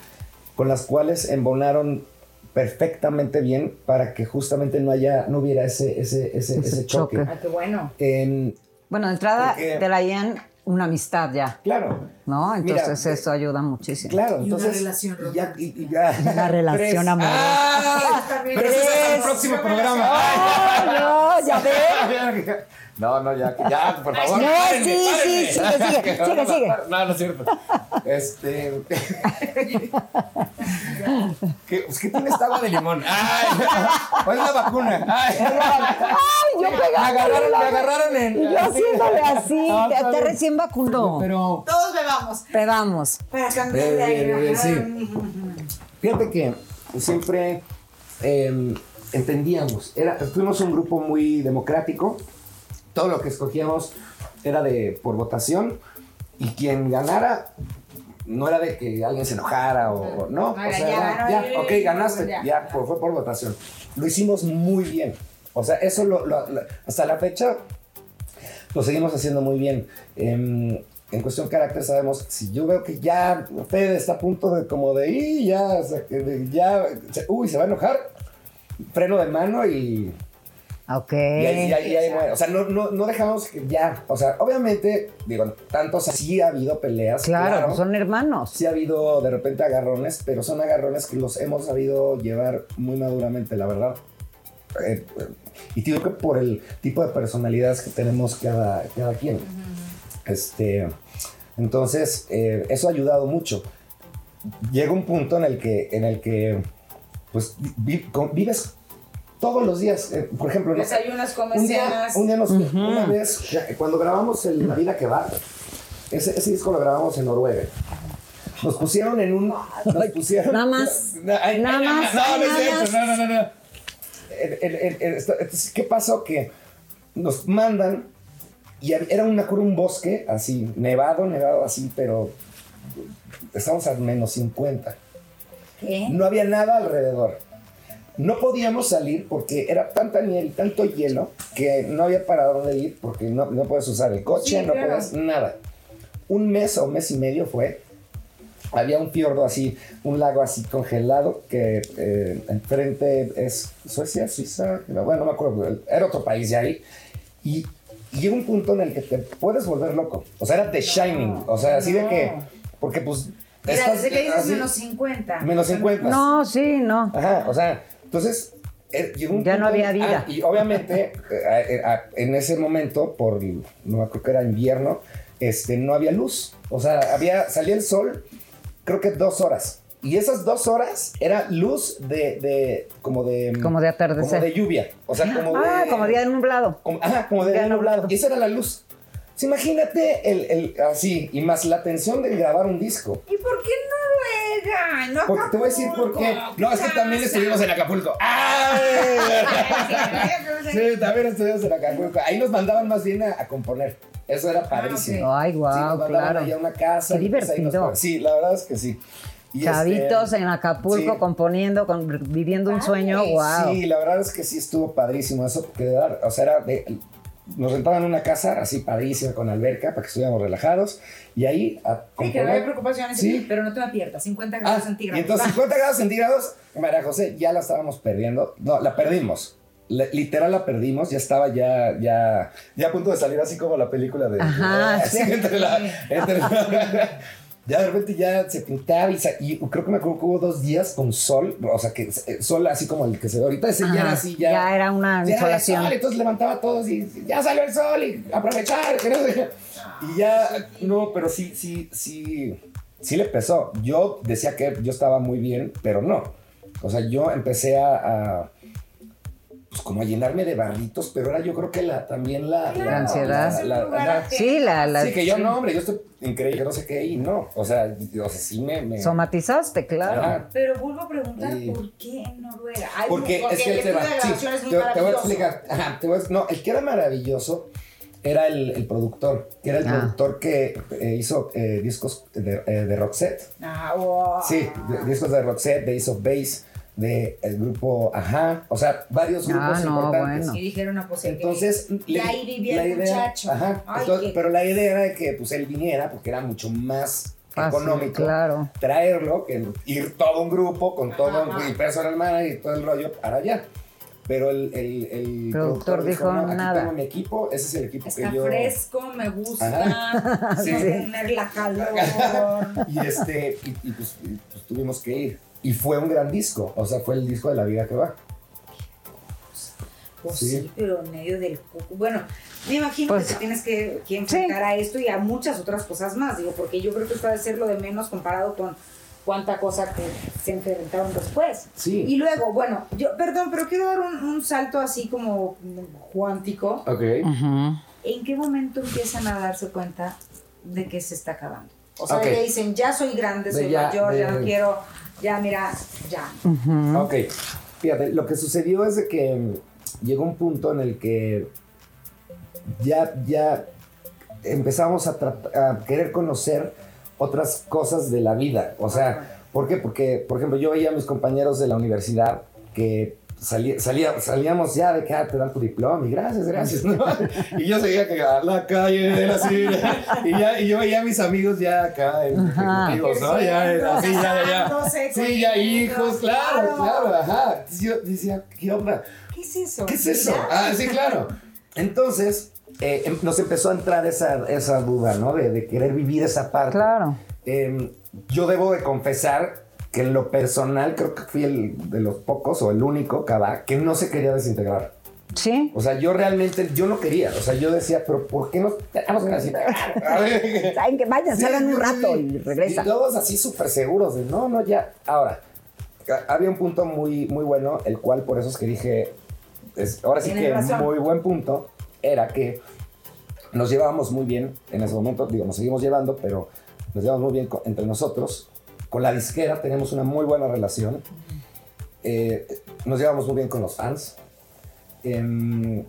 con las cuales embonaron perfectamente bien para que justamente no haya, no hubiera ese, ese, ese, Ese ese choque. qué bueno. En- Bueno, de entrada Porque- de la IEN, una amistad ya, claro. ¿no? Entonces Mira, eso ayuda muchísimo. Claro, Y una entonces. relación y ya, y- y ya. Una relación amorosa. ¡Ay! Pero ese es el próximo programa. ¡Ah, no! ¿Ya ves? No, no, ya, ya, por favor. No, párenme, sí, párenme. sí, sigue, sigue, sigue, no, sigue. No, no es cierto. Este. ¿Qué, pues, ¿qué tiene esta agua de limón? ¡Ay! ¿Cuál es la vacuna? ¡Ay! ¡Ay, yo Me pegaba! agarraron, me agarraron en. Y yo haciéndole así, No, te, te recién vacunó. Pero. Todos bebamos Pedamos. para cambiar de aire. sí. Fíjate que siempre eh, entendíamos, era, fuimos un grupo muy democrático, todo lo que escogíamos era de por votación y quien ganara no era de que alguien se enojara o, no, o sea, ya, ya, ya, ok, ganaste, ya. ya, fue por votación. Lo hicimos muy bien, o sea, eso lo- lo- lo- hasta la fecha lo seguimos haciendo muy bien. Em, en cuestión carácter sabemos, si yo veo que ya Fede está a punto de como de, "Y, ya, o sea, que de- ya, uy, se va a enojar, freno de mano y, Ok. y ahí, y ahí- y ahí muere. O sea, no, no, no dejamos que ya, o sea, obviamente, digo, tantos, sí ha habido peleas. Claro, pues son hermanos. Sí ha habido de repente agarrones, pero son agarrones que los hemos sabido llevar muy maduramente, la verdad. Eh, eh, y digo que por el tipo de personalidades que tenemos cada, cada quien. Este, entonces, eh, eso ha ayudado mucho. Llega un punto en el que, en el que pues, vi- con- vives todos los días. Eh, por ejemplo, no- Desayunas, comes, un día, cenas. un día nos, una vez, cuando grabamos el La vida que va, ese, ese disco lo grabamos en Noruega. Nos pusieron en un. Nos pusieron. Nada más. Nada más, No, no es no, no, no, no. El- el- el- el- esto- entonces, ¿Qué pasó? Que nos mandan y era una cura, un bosque así, nevado, nevado así, pero estamos a menos 50. ¿Qué? No había nada alrededor. No podíamos salir porque era tanta nieve y tanto hielo que no había para dónde ir porque no, no puedes usar el coche, Sí, no claro. puedes nada. Un mes o mes y medio fue. Había un fiordo así, un lago así congelado que eh, enfrente es Suecia, Suiza, no, bueno, no me acuerdo, era otro país de ahí. Y, llega un punto en el que te puedes volver loco. O sea, era The Shining. O sea, así de que, porque pues... Mira, estás desde que dices así- menos 50. Menos 50. No, sí, no. Ajá, o sea, entonces eh, llegó un Ya no punto- había vida. ah, y obviamente, eh, eh, ah, en ese momento, por, no acuerdo que era invierno, este, no había luz. O sea, había, salía el sol, creo que dos horas. Y esas dos horas era luz de, de como de... Como de atardecer. Como de lluvia. O sea, como de... Ah, como día nublado. Como, ajá, como de Día día nublado. nublado. Y esa era la luz. Imagínate el, el, así, y más la tensión de grabar un disco. ¿Y por qué Noruega? No Porque te voy a decir por qué. No, es que también estuvimos en Acapulco. ¡Ay! Sí, también estuvimos en Acapulco. Ahí nos mandaban más bien a, a componer. Eso era padrísimo. Ay, Sí, guau, nos mandaban claro. allá a una casa. Qué pues nos divertido. sí, la verdad es que sí. Y Chavitos este, en Acapulco sí. componiendo, con- viviendo un sueño, wow. Sí, la verdad es que sí estuvo padrísimo eso, porque o sea, era de- nos rentaban una casa así padrísima con alberca para que estuviéramos relajados y ahí a Sí, que no hay componer. preocupaciones, Sí. pero no te me pierdas, 50 Ah, grados y centígrados. entonces 50 grados centígrados, María José, ya la estábamos perdiendo. No, la perdimos. Literal la perdimos, ya estaba ya, ya, ya a punto de salir así como la película de... Ajá, sí. entre la- entre la- ya de repente ya se pintaba y, creo que me acuerdo que hubo dos días con sol, o sea, que eh, sol así como el que se ve ahorita, ese ya Ajá, era así, ya... ya era una ya insolación. sol, entonces levantaba a todos y ya salió el sol y aprovechar. que no sé. Y ya, no, pero sí, sí, sí, sí le pesó. Yo decía que yo estaba muy bien, pero no. O sea, yo empecé a, a, pues como a llenarme de barritos, pero era yo creo que la, también la... La ansiedad. la- la-. Sí, la, la- sí, que yo no, hombre, yo estoy increíble, que no sé qué, y no. O sea, o sea sí me... me somatizaste, claro. Ajá. Pero vuelvo a preguntar, Sí. ¿por qué en Noruega? Ay, Porque, es que el te estudio va. de sí, es muy te, te voy a explicar. Ajá, te voy a- no, el que era maravilloso era el, el productor, que era el Ah. productor que eh, hizo eh, discos de, eh, de Roxette. Ah, wow. Sí, de- discos de Roxette, de Ace of Base, de el grupo Ajá, o sea, varios Ah, grupos no, importantes. bueno. Y dijeron, no, pues Entonces, y ahí vivía el muchacho. Ajá, Ay, entonces, qué- pero la idea era de que pues él viniera porque era mucho más Fácil, económico claro. traerlo que ir todo un grupo con todo Ajá. el personal manager y todo el rollo para allá. Pero el, el, el Productor dijo, "No, aquí nada". tengo mi equipo, ese es el equipo Está que yo... fresco, me gusta. Sí. tener la calor. Y, este, y, y pues, y, pues tuvimos que ir. Y fue un gran disco, o sea, fue el disco de la vida que va. Pues Sí. sí. pero en medio del cuco. Bueno, me imagino Pues, que te tienes que, que enfrentar a esto y a muchas otras cosas más, digo, porque yo creo que esto debe ser lo de menos comparado con cuánta cosa que se enfrentaron después. Sí. Y luego, bueno, yo, perdón, pero quiero dar un, un salto así como cuántico. Ok. ¿En qué momento empiezan a darse cuenta de que se está acabando? O sea, Ok. ya dicen, ya soy grande, De soy ya, mayor, ya de- no quiero, ya mira, ya. Ok, fíjate, lo que sucedió es de que mm, llegó un punto en el que ya, ya empezamos a querer conocer otras cosas de la vida. O sea, ¿por qué? Porque, por ejemplo, yo veía a mis compañeros de la universidad que salía, salía- salíamos ya de que ah, te dan tu diploma y gracias, gracias, ¿no? Y yo seguía que a la calle la ciudad. Y, ya, y yo veía a mis amigos ya acá ejecutivos, ¿no? Ya, así, ya, ya, Sí, ya hijos, claro, claro. ajá. Entonces yo decía, ¿qué onda? ¿Qué es eso? ¿Qué es eso? Ah, sí, claro. Entonces, eh, em- nos empezó a entrar esa, esa duda, ¿no? De, de querer vivir esa parte. Claro. Em, yo debo de confesar que en lo personal creo que fui el de los pocos o el único cava que no se quería desintegrar. Sí. O sea, yo realmente, yo no quería. O sea, yo decía, pero ¿por qué no tenemos que desintegrar? A ver. Saben que vayan, Sí, salgan un rato sí. y regresan. Y todos así súper seguros de, no, no, ya. Ahora, había un punto muy, muy bueno, el cual por eso es que dije, es- ahora sí que razón. muy buen punto, era que nos llevábamos muy bien en ese momento, digo, nos seguimos llevando, pero nos llevamos muy bien entre nosotros. Con la disquera tenemos una muy buena relación. Eh, nos llevamos muy bien con los fans. Em,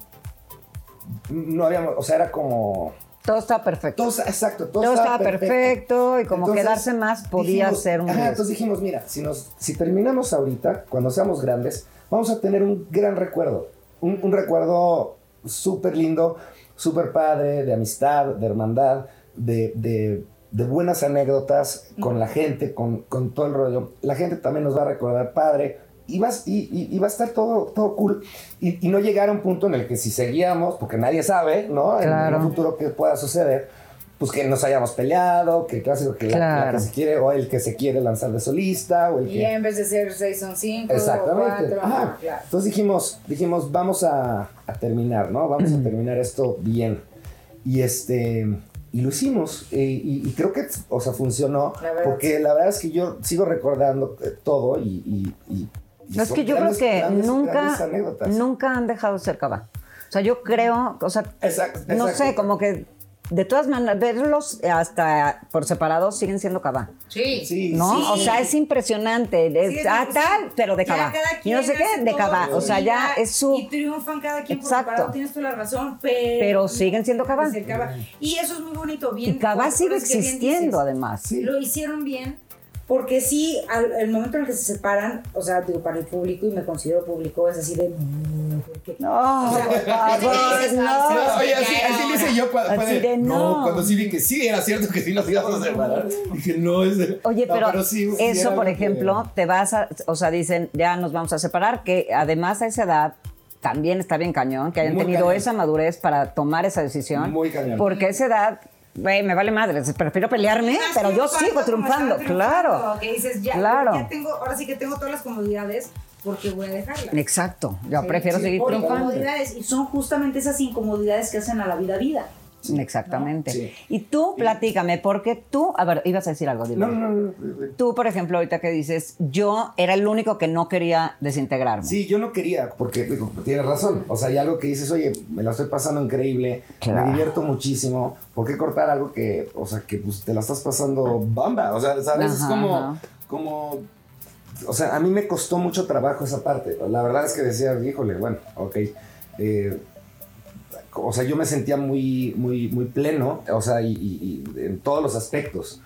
no habíamos, o sea, era como... Todo está perfecto. Todo, exacto, todo, Todo estaba estaba perfecto y como Entonces, quedarse más podía dijimos- ser un ajá, entonces dijimos, mira, si, nos, si terminamos ahorita, cuando seamos grandes, vamos a tener un gran recuerdo. Un, un recuerdo súper lindo, súper padre, de amistad, de hermandad, de, de- de buenas anécdotas con la gente, con, con todo el rollo. La gente también nos va a recordar padre. Y, vas, y, y- y va a estar todo, todo cool. Y, y no llegar a un punto en el que si seguíamos, porque nadie sabe, ¿no? En- Claro. En un futuro que pueda suceder, pues que nos hayamos peleado, que el clásico que la- la, Claro. que se quiere, o el que se quiere lanzar de solista, o el Y que... ya en vez de ser seis son cinco Exactamente. o ajá, claro. Entonces dijimos, dijimos, vamos a, a terminar, ¿no? Vamos a terminar esto bien. Y este, y lo hicimos. Y, y- y creo que, o sea, funcionó. La porque la verdad es que yo sigo recordando eh, todo y... y- y- y No, es que yo grandes- creo que grandes- nunca, grandes nunca han dejado de ser cava. O sea, yo creo, o sea, Exacto, no sé, como que de todas maneras, verlos hasta por separado siguen siendo cava. Sí. Sí, ¿No? sí. O sea, es impresionante. Es, Sí, es ah, tal, pero de cada Y no sé qué, de su O sea, ya es su. Y triunfan cada quien Exacto. por separado, tienes toda la razón, pero... Pero siguen siendo cava. Y eso es muy bonito, bien. Y ahora sigue existiendo, además. Sí. Lo hicieron bien, porque sí, al el momento en el que se separan, o sea, digo, para el público, y me considero público, es así de... "Mm, ¿por qué?". No, O sea, no. "Ay, No, oye, así, así le hice ahora". yo cuando, Así de no. cuando sí vi que sí era cierto que sí nos íbamos a separar. Dije, no, es Oye, no, pero, sí eso, por que- ejemplo, te vas a, o sea, dicen, ya nos vamos a separar, que además a esa edad también está bien cañón, que hayan Muy tenido cañón. esa madurez para tomar esa decisión. Muy cañón. Porque a esa edad, güey, me vale madre, prefiero pelearme, pero yo sigo triunfando, claro. triunfando, Que dices, ya, Claro. ya tengo, ahora sí que tengo todas las comodidades, porque voy a dejarlas. Exacto, yo Sí, prefiero sí, seguir triunfando. incomodidades, y son justamente esas incomodidades que hacen a la vida vida. Exactamente. Sí. Y tú, platícame, porque tú, a ver, ibas a decir algo, dile. No, no, no, no. Tú, por ejemplo, ahorita que dices, yo era el único que no quería desintegrarme. Sí, yo no quería, porque digo, tienes razón. O sea, hay algo que dices, oye, me la estoy pasando increíble, Claro. me divierto muchísimo. ¿Por qué cortar algo que, o sea, que pues, te la estás pasando bamba? O sea, ¿sabes? es Ajá, como, ajá. como, o sea, a mí me costó mucho trabajo esa parte. La verdad es que decía, híjole, bueno, ok. eh, o sea, yo me sentía muy, muy, muy pleno, o sea, y, y- y en todos los aspectos.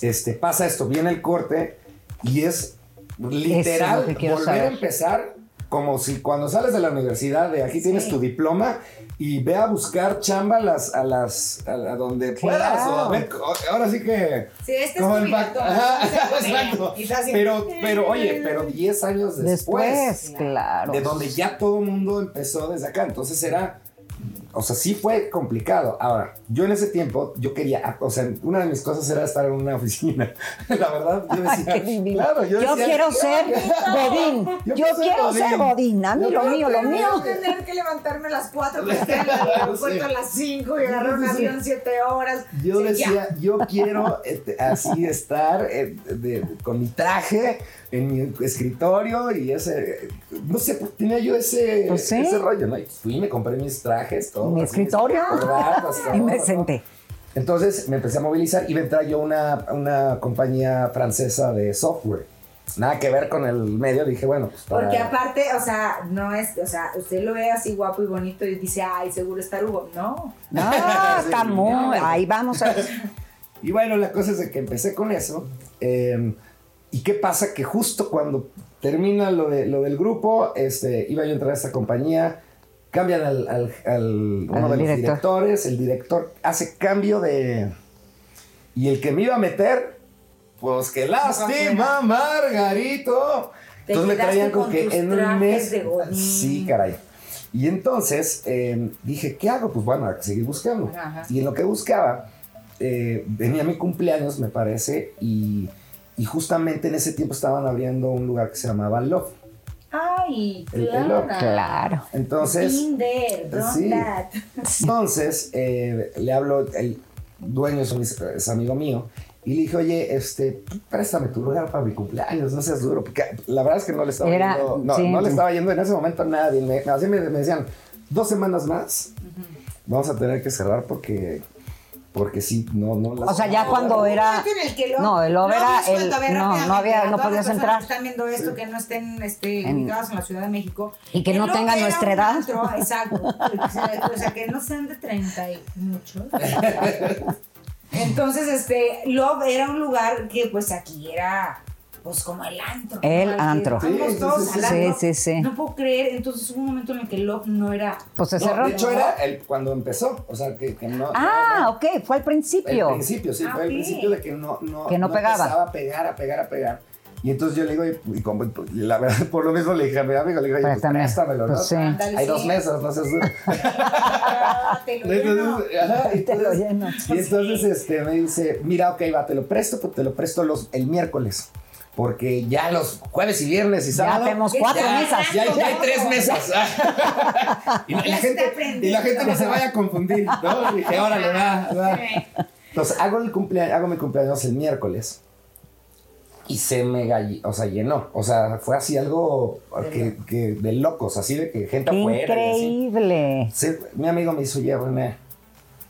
Este, pasa esto, viene el corte y es literal, que quiero volver saber. a empezar como si cuando sales de la universidad, de aquí tienes tu diploma y ve a buscar chamba a las, a las, a, a donde puedas. o a ver, ahora sí que. Sí, este es como el jubilatorio, back- Ajá, exacto. Pero, pero, oye, pero 10 años después. Después, claro. De donde ya todo el mundo empezó desde acá. Entonces era. O sea, sí fue complicado. Ahora, yo en ese tiempo, yo quería, o sea, una de mis cosas era estar en una oficina. La verdad, yo decía, claro, yo, yo decía, quiero ser Godín. Yo, quiero ser Godín. A mí Yo lo mío, lo mío. Godín. tener que levantarme a las 4 para estar en el aeropuerto a las 5 y agarrar un avión 7 horas. Yo Sí, ya. decía, yo quiero este, así estar eh, de- con mi traje en mi escritorio y ese, no sé, pues, tenía yo ese, Pues sí. ese rollo, ¿no? Y fui me compré mis trajes, todo. Mi escritorio. mis corbatas, Y todo, me ¿no? senté. Entonces me empecé a movilizar y me entré yo a una, una compañía francesa de software. Nada que ver con el medio, dije, bueno, pues para... Porque aparte, o sea, no es, o sea, usted lo ve así guapo y bonito y dice, ay, seguro está Hugo. No. No, Sí, está muy. no. Ahí vamos a. Y bueno, la cosa es de que empecé con eso. eh, ¿Y qué pasa? Que justo cuando termina lo, de, lo del grupo, este, iba yo a entrar a esta compañía, cambian al, al- al- uno Al de los director. directores, el director hace cambio de... Y el que me iba a meter, pues que lástima, Margarito. Te Entonces me traían como con que en un mes... de. Sí, caray. Y entonces eh, dije, ¿qué hago? Pues bueno, a seguir buscando. Ajá. Y en lo que buscaba, eh, venía mi cumpleaños, me parece, y, y justamente en ese tiempo estaban abriendo un lugar que se llamaba Love. Ay, El- el claro. loco. Claro. Entonces, Tinder, don't sí. that. entonces eh, le hablo, el dueño es, un- es amigo mío, y le dije, oye, este, préstame tu lugar para mi cumpleaños, no seas duro, porque la verdad es que no le estaba Era- yendo, no, sí. no le estaba yendo en ese momento a nadie, me, así me, me decían, dos semanas más, vamos a tener que cerrar porque, porque sí, no, no las- O sea, ya cuando era. No, el Love era el- a ver, no, no había- a no podías entrar. que están viendo esto, que no estén este, En- ubicados en la Ciudad de México. Y que El no tengan nuestra edad. antro, exacto. O sea, o sea, que no sean de 30 y muchos. Entonces, este, Love era un lugar que pues aquí era pues como el antro. El al que antro. Sí, sí, todos sí, al sí. Sí, sí, sí. No puedo creer, entonces hubo un momento en el que Love no era Pues se No, cerró. de hecho era el, cuando empezó, o sea, que, que no... Ah, no- ok, fue al principio. principio, sí, Ah, fue el ok. principio de que no, no, Que no pegaba. empezaba a pegar, a pegar, a pegar. Y entonces yo le digo, y, y como- y la verdad, por lo mismo le dije a mi amigo, le dije, oye, pues Préstame. préstamelo, ¿no? Pues sí. Ándale, Hay sí. dos mesas, no. Ah, te lo lleno. Entonces, ajá, Te lo lleno. Y entonces este, me dice, mira, ok, va, te lo presto, pero te lo presto los, el miércoles. Porque ya los jueves y viernes y sábado. tenemos cuatro ya- mesas. Ya, ya hay tres mesas. y, la Ya gente, y la gente no se vaya a confundir. ¿no? Y dije, órale, va, va. Entonces hago, el cumplea- hago mi cumpleaños el miércoles. Y se me o sea, llenó. O sea, fue así algo que, que de locos, así de que gente afuera. increíble. Sí, mi amigo me dice, oye, René,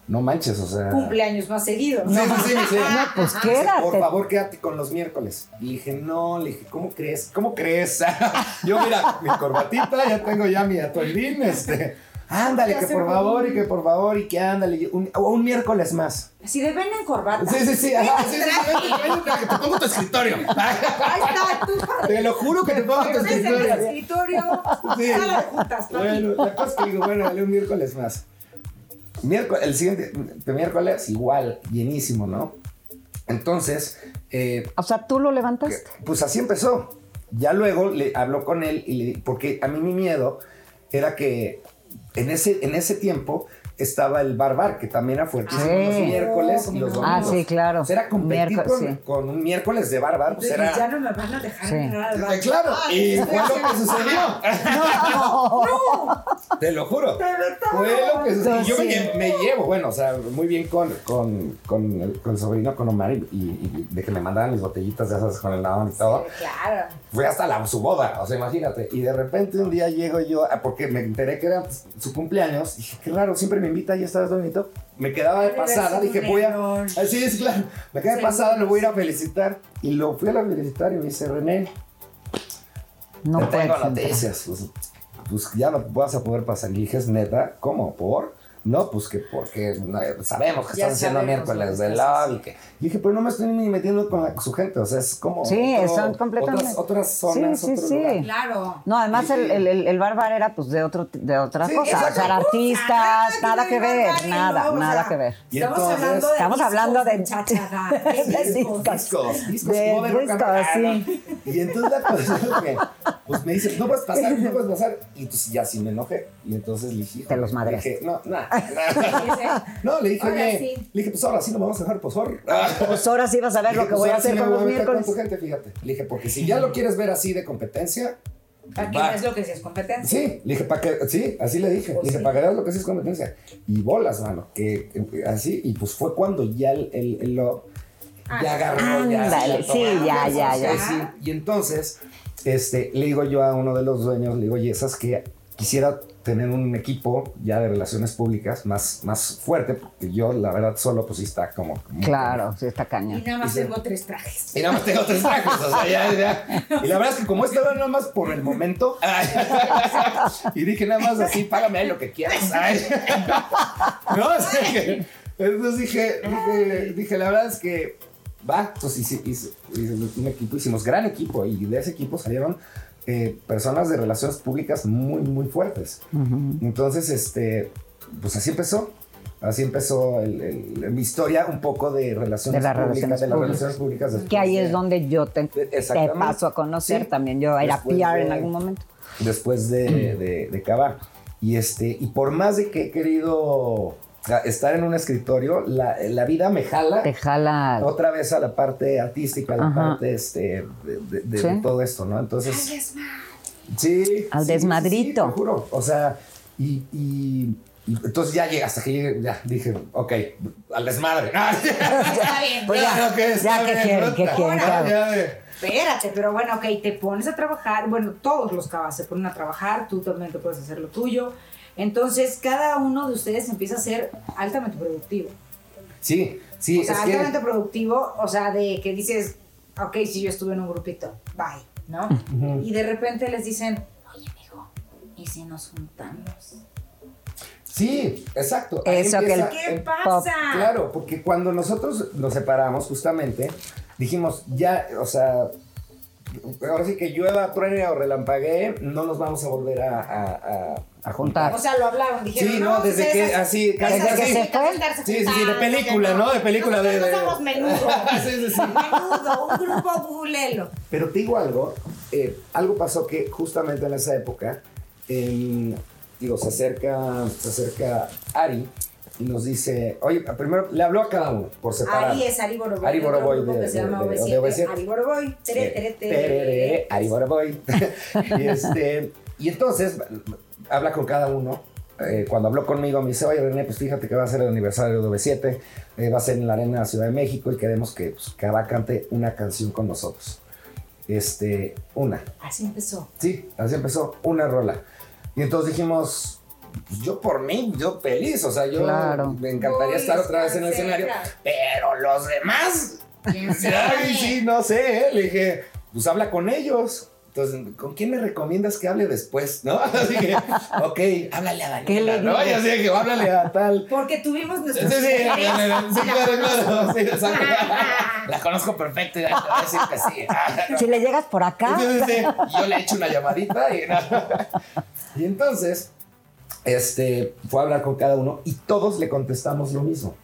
no manches, o sea. Cumpleaños más seguido. Sí, sí, sí, sí. No, pues quédate. Por favor, quédate con los miércoles. Y dije, no, le dije, ¿cómo crees? ¿Cómo crees? Yo, mira, mi corbatita, ya tengo ya mi atuendín, este. Ándale, que por favor, y que por favor, y que ándale. Un, o un miércoles más. Si de ven en corbata. Sí, sí, sí. Ajá, sí, sí, que te pongo tu escritorio. Ahí está, tú, padre. Te lo juro que te pongo tu Ves en el escritorio. escritorio. Sí. Juntas. Bueno, la cosa es que digo, bueno, dale un miércoles más. Miércoles, el siguiente de miércoles, igual, llenísimo, ¿no? Entonces, eh, O sea, tú lo levantaste. pues así empezó. Ya luego le habló con él y le porque a mí mi miedo era que en ese, en ese tiempo estaba el bar bar, que también era fuertísimo Sí. los miércoles y los Ah, domingos. sí, claro. Sea, era competir con, sí. con un miércoles de bar bar, pues era... ya no me van a dejar Sí. entrar al bar. Claro, y fue lo que sucedió. Te lo juro. Fue lo que sucedió. Yo me, lle- me llevo, bueno, o sea, muy bien con, con, con, el, con el sobrino, con Omar, y, y de que me mandaban mis botellitas de esas con el lavón y todo. Claro. Fue hasta la, su boda, o sea, imagínate. Y de repente un día llego yo, ah, porque me enteré que era pues, su cumpleaños, dije, qué raro, siempre me invita y está bonito. Me quedaba de pasada, dije, voy a. Así es, claro. Me quedé de pasada, lo voy a ir a felicitar. Y lo fui a la felicitar y me dice, René, No te puedes tengo noticias. Pues, pues ya no vas a poder pasar. Y dije, es neta, ¿cómo? ¿Por? No, pues que porque no, sabemos que Ya están haciendo miércoles de love y que. Y dije, pero no me estoy ni metiendo con la- su gente, o sea, es como. Sí, otro- son completamente. Otras, otras zonas, Sí, sí, otro sí. lugar. Claro. No, además Sí, el, el, el, el bárbaro era pues de otro de otra Sí, cosa. O exacto. sea, era artistas, Nada nada que ver, nada, no, o nada sea, que ver. Y Estamos entonces- hablando de Estamos hablando de- discos. discos. discos, discos De sí. Y entonces la cosa es que, pues me dice, no puedes pasar, no puedes pasar. Y entonces ya sí me enojé. Y entonces le dije, Te los le madreaste. dije, no, no, no. Le dije, Ahora sí. le dije, pues ahora sí no me vamos a dejar posor. Pues ahora sí vas a ver lo que voy a pues ahora sí hacer con los voy a miércoles. Con tu gente, fíjate. Le dije, porque si ya lo quieres ver así de competencia, va. no es lo que sí es competencia. Sí, le dije, para que, sí, así le dije, Pues le dije, sí. para que veas lo que sí es competencia. Y bolas, mano, que, que así, y pues fue cuando ya el, el, el lo, ya agarró. Ándale, ya sí, ya, ya, ya. sí. Y entonces, este, le digo yo a uno de los dueños, le digo, oye, ¿sabes qué? Quisiera tener un equipo ya de relaciones públicas más, más fuerte, porque yo, la verdad, solo, pues sí está como... como- Claro, sí está Y cañón. nada más tengo tres trajes. y nada más tengo tres trajes, o sea, ya, ya. Y la verdad es que como esto era nada más por el momento, y dije nada más así, págame ahí lo que quieras. Ay. No, o sea que- entonces dije, dije, dije, la verdad es que va, pues hice, hice- hice un equipo, hicimos gran equipo y de ese equipo salieron eh, personas de relaciones públicas muy, muy fuertes. Entonces, este, pues así empezó. Así empezó el- el- mi historia un poco de relaciones De las públicas. relaciones de las públicas. relaciones públicas. después Que ahí es donde yo te, te paso a conocer Sí. también. Yo era Después PR de- en algún momento. después de, de, de Cava. Y, este, y por más de que he querido a- estar en un escritorio, la, la vida me jala Te jala. otra vez a la parte artística, a la Ajá. parte este, de, de- de- Sí. de todo esto, ¿no? Entonces, sí. Al sí, desmadrito. sí, te juro. O sea, y, y- y entonces ya llegué, hasta que llegué, ya dije, ok, al desmadre. Está bien. Pues ya, Ok, está ya, ¿qué bien, quieren? ¿Qué puta. quieren? De- Espérate, pero bueno, ok, te pones a trabajar. Bueno, todos los cabas se ponen a trabajar, tú también te puedes hacer lo tuyo. Entonces, cada uno de ustedes empieza a ser altamente productivo. Sí, sí, o sea, es que... altamente productivo, o sea, de que dices, ok, si yo estuve en un grupito, bye, ¿no? Y de repente les dicen, oye, amigo, ¿y si nos juntamos? Sí, exacto. Eso que el- ¿Qué pasa? Claro, porque cuando nosotros nos separamos, justamente, dijimos, ya, o sea, ahora sí que llueva, truene o relampaguee, no nos vamos a volver a, a- a- a juntar. O sea, lo hablaron, dijeron, Sí, no, desde que así, casi, esas casi. necesitan estarse Sí, sí, sí, de película, que ¿no? De película de- de- somos menudo. Sí, sí, sí. Menudo, un grupo bulelo. Pero te digo algo, eh, algo pasó que justamente en esa época, em, digo, se acerca, se acerca Ari y nos dice, oye, primero le habló a cada uno por separado. Ari es Ari Boroboy. Ari Boroboy de- que se de- llama de- de OV7. OV7. Ari Boroboy. Tere, tere, tere. Ari Boroboy. y, este, y entonces habla con cada uno. Eh, cuando habló conmigo me dice, oye René, pues fíjate que va a ser el aniversario de OV7, eh, va a ser en la Arena Ciudad de México y queremos que pues, Cava cante una canción con nosotros. Este, una. Así empezó. Sí, así empezó, una rola. Y entonces dijimos, pues yo por mí, yo feliz, o sea, yo Claro. me encantaría Uy, estar otra vez en el sí, escenario, pero los demás, ¿Quién sabe? ay, sí, no sé, ¿eh? le dije, pues habla con ellos. Entonces, ¿con quién me recomiendas que hable después? ¿No? Así que, ok, háblale a ¿Qué Daniela, ¿no? Y así que háblale a tal. Porque tuvimos nuestros sí, sí, claro, claro, sí, exacto. La conozco perfecto y te voy a decir que sí. Si le llegas por acá, Sí, sí, Yo le echo una llamadita y, y entonces este, fue a hablar con cada uno y todos le contestamos lo mismo.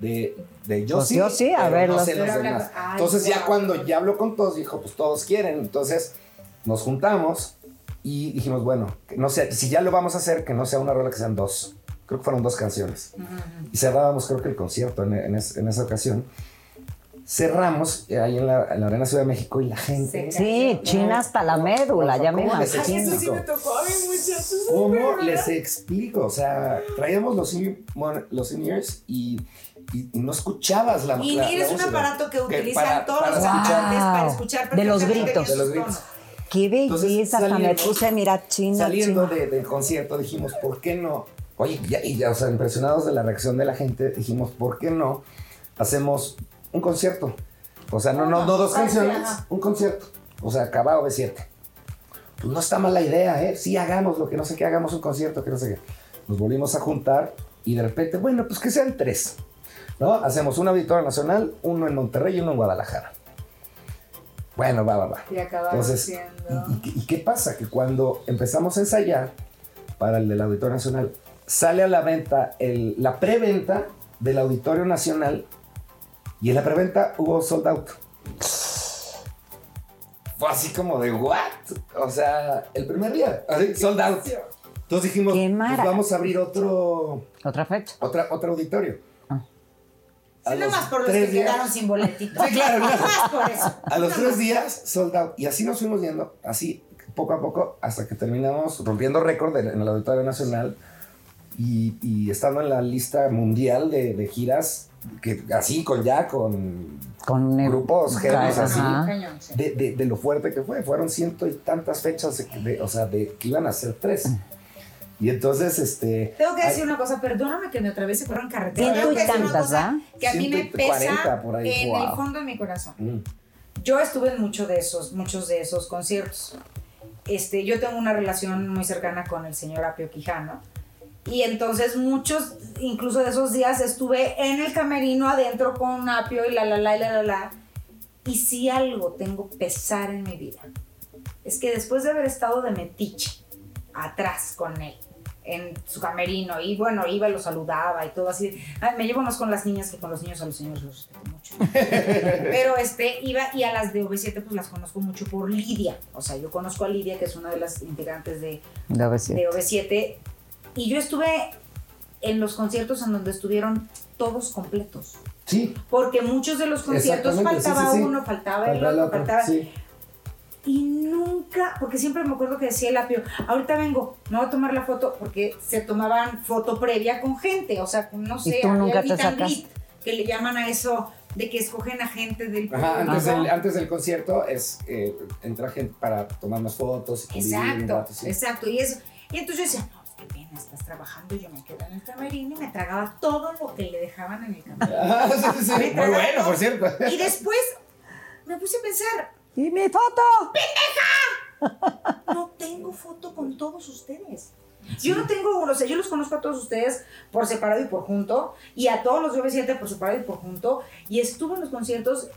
De, de yo Pues sí, yo sí, a ver, no los- sé los demás. ay, Entonces ya cuando ya habló con todos, dijo, pues todos quieren. Entonces nos juntamos y dijimos, bueno, que no sé, si ya lo vamos a hacer, que no sea una rola, que sean dos. Creo que fueron dos canciones. Y cerrábamos, creo que el concierto en, en es- en esa ocasión. Cerramos eh, ahí en la, en la Arena Ciudad de México y la gente... sí, china hasta la médula, ya me ¿Cómo les imagino. Ay, eso sí me tocó a mí, muchachos. ¿Cómo les explico? O sea, traíamos los, in- bueno, los in-ears y, y- y no escuchabas la Y la es un música. aparato que utilizan para- todos para los escuchar. cantantes para escuchar De los gritos. De los gritos. Qué Entonces, belleza, hasta me puse, mira, china, Saliendo de- del concierto dijimos, ¿por qué no? Oye, ya, y ya, o sea, impresionados de la reacción de la gente, dijimos, ¿por qué no hacemos un concierto? O sea, no, no, no dos Ajá. canciones, un concierto. O sea, acabado de siete. Pues no está mala idea, ¿eh? Sí, hagamos lo que no sé qué, hagamos un concierto, que no sé qué. Nos volvimos a juntar Y de repente, bueno, pues que sean tres. ¿No? Hacemos un auditorio nacional, uno en Monterrey y uno en Guadalajara. Bueno, va, va, va. Y Entonces, siendo- ¿y, y- y qué pasa? Que cuando empezamos a ensayar para el del Auditorio Nacional, sale a la venta el- la preventa del Auditorio Nacional y en la preventa hubo sold out. Fue así como de, ¿what? O sea, el primer día, así, sold out. Entonces dijimos, pues vamos a abrir otro, Otra fecha. otra, otro auditorio. A Sí, nada los más por los tres que días- quedaron sin boletito. Sí, claro, claro. Más por eso. A los tres días, sold out. Y así nos fuimos yendo, así, poco a poco, hasta que terminamos rompiendo récord en el Auditorio Nacional y, y estando en la lista mundial de, de giras, que así, con ya, con Con el- grupos, géneros, así, Cañón, sí. de, de- de lo fuerte que fue. Fueron ciento y tantas fechas, de, de- o sea, de que iban a ser tres. Y entonces, este... Tengo que decir una cosa, perdóname que me atraviese por en carretera. Tengo y que decir una tantas, cosa ¿ah? Que a mí me 140 pesa por ahí, en wow. el fondo de mi corazón. mm, Yo estuve en muchos de esos, muchos de esos conciertos. Este, yo tengo una relación muy cercana con el señor Apio Quijano. Y entonces muchos, incluso de esos días, estuve en el camerino adentro con Apio y la la la y la la la. Y si algo tengo pesar en mi vida, es que después de haber estado de metiche atrás con él, en su camerino, y bueno, iba y lo saludaba y todo así. Ay, me llevo más con las niñas que con los niños, a los señores los respeto mucho. Pero este, iba y a las de OV7 pues las conozco mucho por Lidia. O sea, yo conozco a Lidia, que es una de las integrantes de, de OV7. de OV7. Y yo estuve en los conciertos en donde estuvieron todos completos. sí, Porque muchos de los conciertos sí, faltaba sí, sí. uno, faltaba el otro, faltaba... Y nunca, porque siempre me acuerdo que decía el apio, ahorita vengo, me voy a tomar la foto, porque se tomaban foto previa con gente, o sea, no sé, tú había nunca te sacas? que le llaman a eso de que escogen a gente del Ajá, antes, público. del, antes del concierto es eh, entra gente para tomarnos fotos y Exacto, rato, sí. exacto, y eso. Y entonces yo decía, pena, estás trabajando, yo me quedo en el camerino y me tragaba todo lo que le dejaban en el camerino. Ah, sí, sí, sí. Muy bueno, por cierto. Y después me puse a pensar, ¡Y mi foto! no tengo foto con todos ustedes. Yo no tengo o sea, yo los conozco a todos ustedes por separado y por junto, y a todos los de OV7 por separado y por junto, y estuve en los conciertos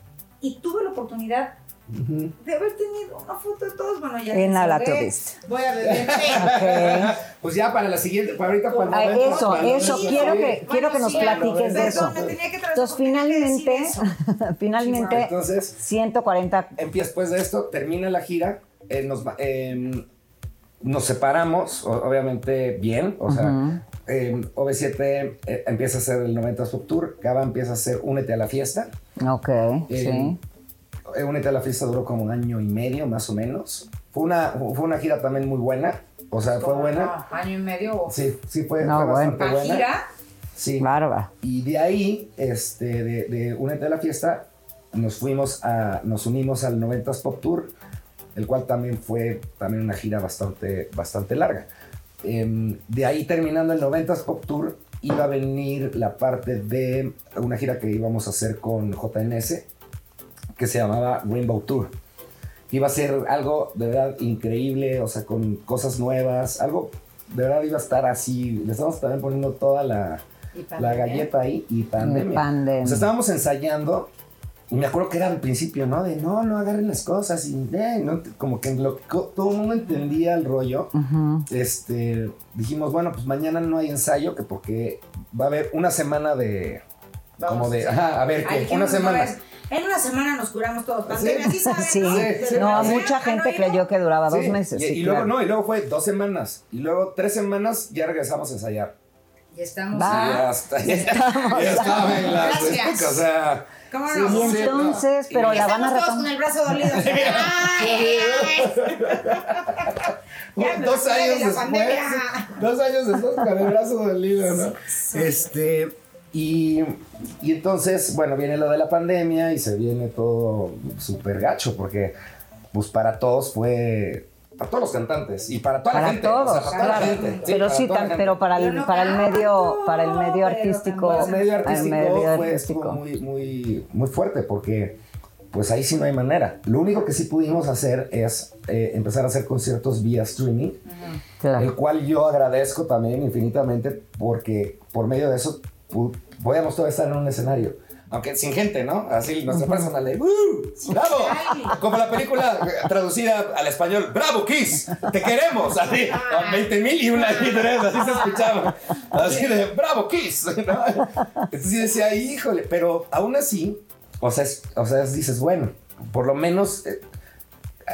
y tuve la oportunidad De haber tenido una foto de todos. Bueno, ya En la tuviste. Voy a beber. Ok. Pues ya para la siguiente, para ahorita cuando Ah, vemos, eso, eso, quiero sí. que, quiero que nos sí, platiques de eso. me tenía que Entonces, finalmente, eso. finalmente, Entonces, 140 empieza después de esto, termina la gira, eh, nos, eh, nos separamos, obviamente bien, o sea, eh, OV7 eh, empieza a hacer el 90s Pop Tour, Cava empieza a hacer Únete a la Fiesta. Ok, Eh, sí. Únete a la Fiesta duró como un año y medio, más o menos. Fue una, fue una gira también muy buena, o sea, fue buena. No, año y medio. Sí, sí fue, No, fue bueno. bastante ¿A buena. gira? Sí. Bárbara. Y de ahí, este, de, de Únete a la Fiesta, nos fuimos a, nos unimos al 90s Pop Tour, el cual también fue también una gira bastante, bastante larga. Em, de ahí terminando el 90s Pop Tour, iba a venir la parte de una gira que íbamos a hacer con JNS, que se llamaba Rainbow Tour. Iba a ser algo de verdad increíble, o sea, con cosas nuevas, algo de verdad iba a estar así. Le estamos también poniendo toda la, la galleta ahí y pandemia. pandemia. O sea, estábamos ensayando y me acuerdo que era al principio, ¿no? De no, no agarren las cosas y eh, no, como que en lo todo el mundo entendía el rollo. Este, dijimos, bueno, pues mañana no hay ensayo, que porque va a haber una semana de, Vamos como de, a hacer. ajá, a ver, que una semana. En una semana nos curamos todos. Pandemia, sí, Sí, ¿no? Sí, no, mucha ah, gente no, creyó que duraba dos meses. Y, sí, y luego, claro. no, y luego fue dos semanas. Y luego tres semanas ya regresamos a ensayar. Ya estamos. Va. Y ya está. Ya, estaba en la. Gracias. O sea. ¿Cómo sí, no? Y sí, entonces, pero Y la van a Estamos todos con el brazo dolido. ¡Ay! Dos de años la después, pandemia. dos años después con el brazo dolido, ¿no? Este, y, y entonces, bueno, viene lo de la pandemia y se viene todo súper gacho, porque pues para todos fue, para todos los cantantes y para toda la Para gente. todos, o sea, para toda la claro. gente. pero para sí, la tan- gente. pero para el, para el medio, para el medio artístico, El medio el artístico medio fue, artístico. estuvo muy, muy, muy fuerte porque pues ahí sí no hay manera. Lo único que sí pudimos hacer es eh, empezar a hacer conciertos vía streaming. el cual yo agradezco también infinitamente porque por medio de eso podíamos todavía estar en un escenario. Aunque sin gente, ¿no? Así nuestra personal de ¡Uh! ¡Bravo! Como la película traducida al español, ¡Bravo, Kiss! ¡Te queremos! Así, con 20 mil y una y tres, así se escuchaba. Así de ¡Bravo, Kiss! ¿no? Entonces decía, híjole, pero aún así, o sea, es- o sea es- dices, bueno, por lo menos eh,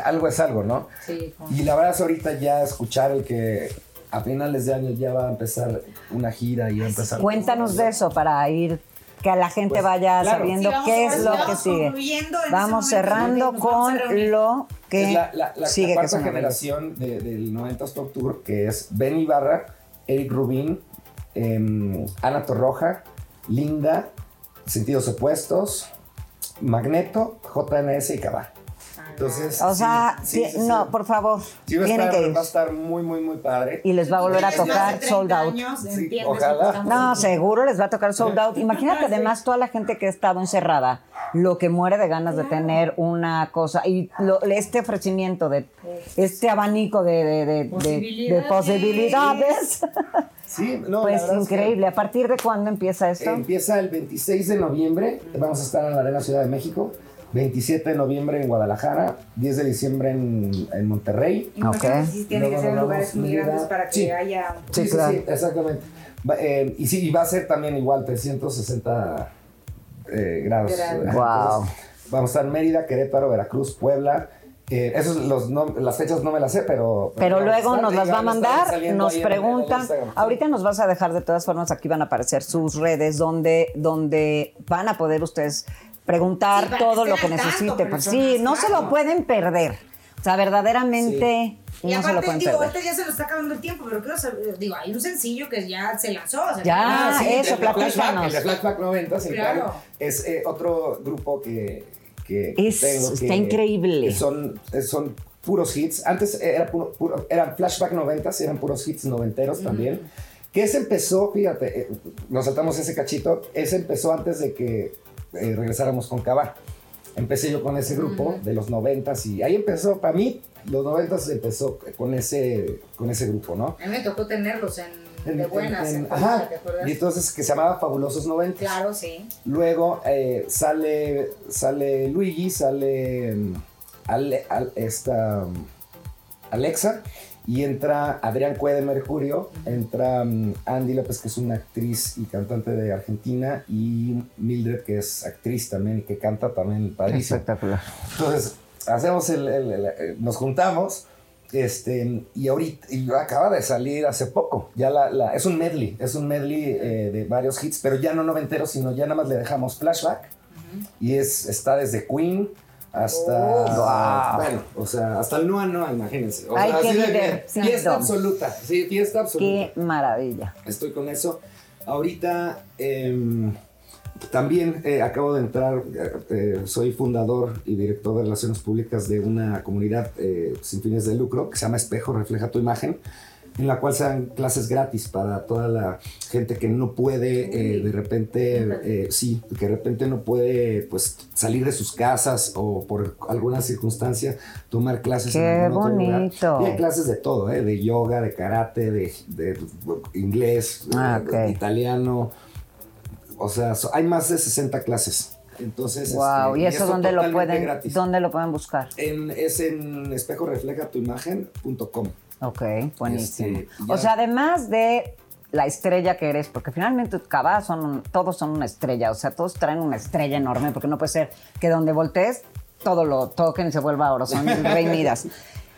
algo es algo, ¿no? Sí, Y la verdad es ahorita ya escuchar el que a finales de año ya va a empezar una gira y va a empezar. Cuéntanos de eso para ir, que la gente Pues, vaya claro. sabiendo Sí, qué es lo que sigue. Vamos cerrando con lo que Es la, la, la- sigue, la cuarta generación de- del 90 Stop Tour, que es Ben Ibarra, Eric Rubin, em, Ana Torroja, Linda, Sentidos Opuestos, Magneto, JNS y Cabá. Entonces, O sea, sí, no, sí. por favor, Sí, va a, estar, que ir. va a estar muy, muy, muy padre. Y les va a volver a tocar 30 sold out. años, ojalá. No, seguro les va a tocar sold out. Imagínate además toda la gente que ha estado encerrada, lo que muere de ganas de tener una cosa y lo- este ofrecimiento de este abanico de, de- de- de- de Posibilidades. Sí, no, pues es que- increíble. ¿A partir de cuándo empieza esto? Empieza el 26 de noviembre, vamos a estar en la Arena Ciudad de México, 27 de noviembre en Guadalajara, 10 de diciembre en, en Monterrey. Imagínate Ok. si tiene que ser lugares muy grandes para que Sí. haya... Sí, claro. exactamente. Va- eh, y sí, y va a ser también igual 360 eh, grados. Wow. entonces, Vamos a estar en Mérida, Querétaro, Veracruz, Puebla. Eh, esos los nom- las fechas no me las sé, pero... Pero a luego nos las va a mandar, nos preguntan. Ahorita nos vas a dejar de todas formas, aquí van a aparecer sus redes donde, donde van a poder ustedes preguntar Sí, todo lo que necesite. Pues sí, no se lo pueden perder. O sea, verdaderamente Y no se lo aparte, pueden digo, perder. ahorita ya se nos está acabando el tiempo, pero quiero saber, digo, hay un sencillo que ya se lanzó. o sea, Ya, Ah, sí, eso, el de Flashback, platícanos. El de Flashback 90, sí, Claro. claro. Es eh, otro grupo que, que Es- tengo está increíble. que son, eh, son puros hits. Antes era puro, puro- eran Flashback 90, eran puros hits noventeros también. Que ese empezó, fíjate, eh, nos saltamos ese cachito, ese empezó antes de que eh, regresáramos con Cabá. Empecé yo con ese grupo de los noventas y ahí empezó, para mí, los noventas empezó con ese, con ese grupo, ¿no? A mí me tocó tenerlos en, En- de en- buenas. en- en ajá, ¿te acuerdas? y entonces que se llamaba Fabulosos Noventas. Claro, sí. Luego eh, sale, sale Luigi, sale mm, Ale- al- esta, mm, Alexa y entra Adrián Cue de Mercurio, entra mm, Andy López, que es una actriz y cantante de Argentina, y Mildred, que es actriz también y que canta también padrísimo. Espectacular. Entonces, hacemos el, el- el- eh, nos juntamos, este, y ahorita, y acaba de salir hace poco, ya la, la- es un medley, es un medley eh, de varios hits, pero ya no noventeros, sino ya nada más le dejamos flashback, y es, está desde Queen hasta, bueno, o sea, hasta el Noa Noa, imagínense. O Hay sea, que así de divertirnos. fiesta absoluta, sí, fiesta absoluta. Qué maravilla. Estoy con eso. Ahorita em, también eh, acabo de entrar, eh, eh, soy fundador y director de relaciones públicas de una comunidad eh, sin fines de lucro que se llama Espejo Refleja tu Imagen, en la cual se dan clases gratis para toda la gente que no puede eh, de repente, eh, sí, que de repente no puede pues salir de sus casas o por alguna circunstancia tomar clases en Qué algún otro lugar. bonito. Y hay clases de todo, ¿eh? de yoga, de karate, de, de inglés, Ah, de- ok. de italiano. O sea, so- hay más de 60 clases. Entonces, Wow. este, ¿Y eso dónde lo pueden, gratis. dónde lo pueden buscar? En, es en espejoreflejatuimagen.com. Ok, buenísimo. Este, ya- o sea, además de la estrella que eres, porque finalmente Cabá son, todos son una estrella, o sea, todos traen una estrella enorme, porque no puede ser que donde voltees todo lo toquen y se vuelva oro, son rey Midas.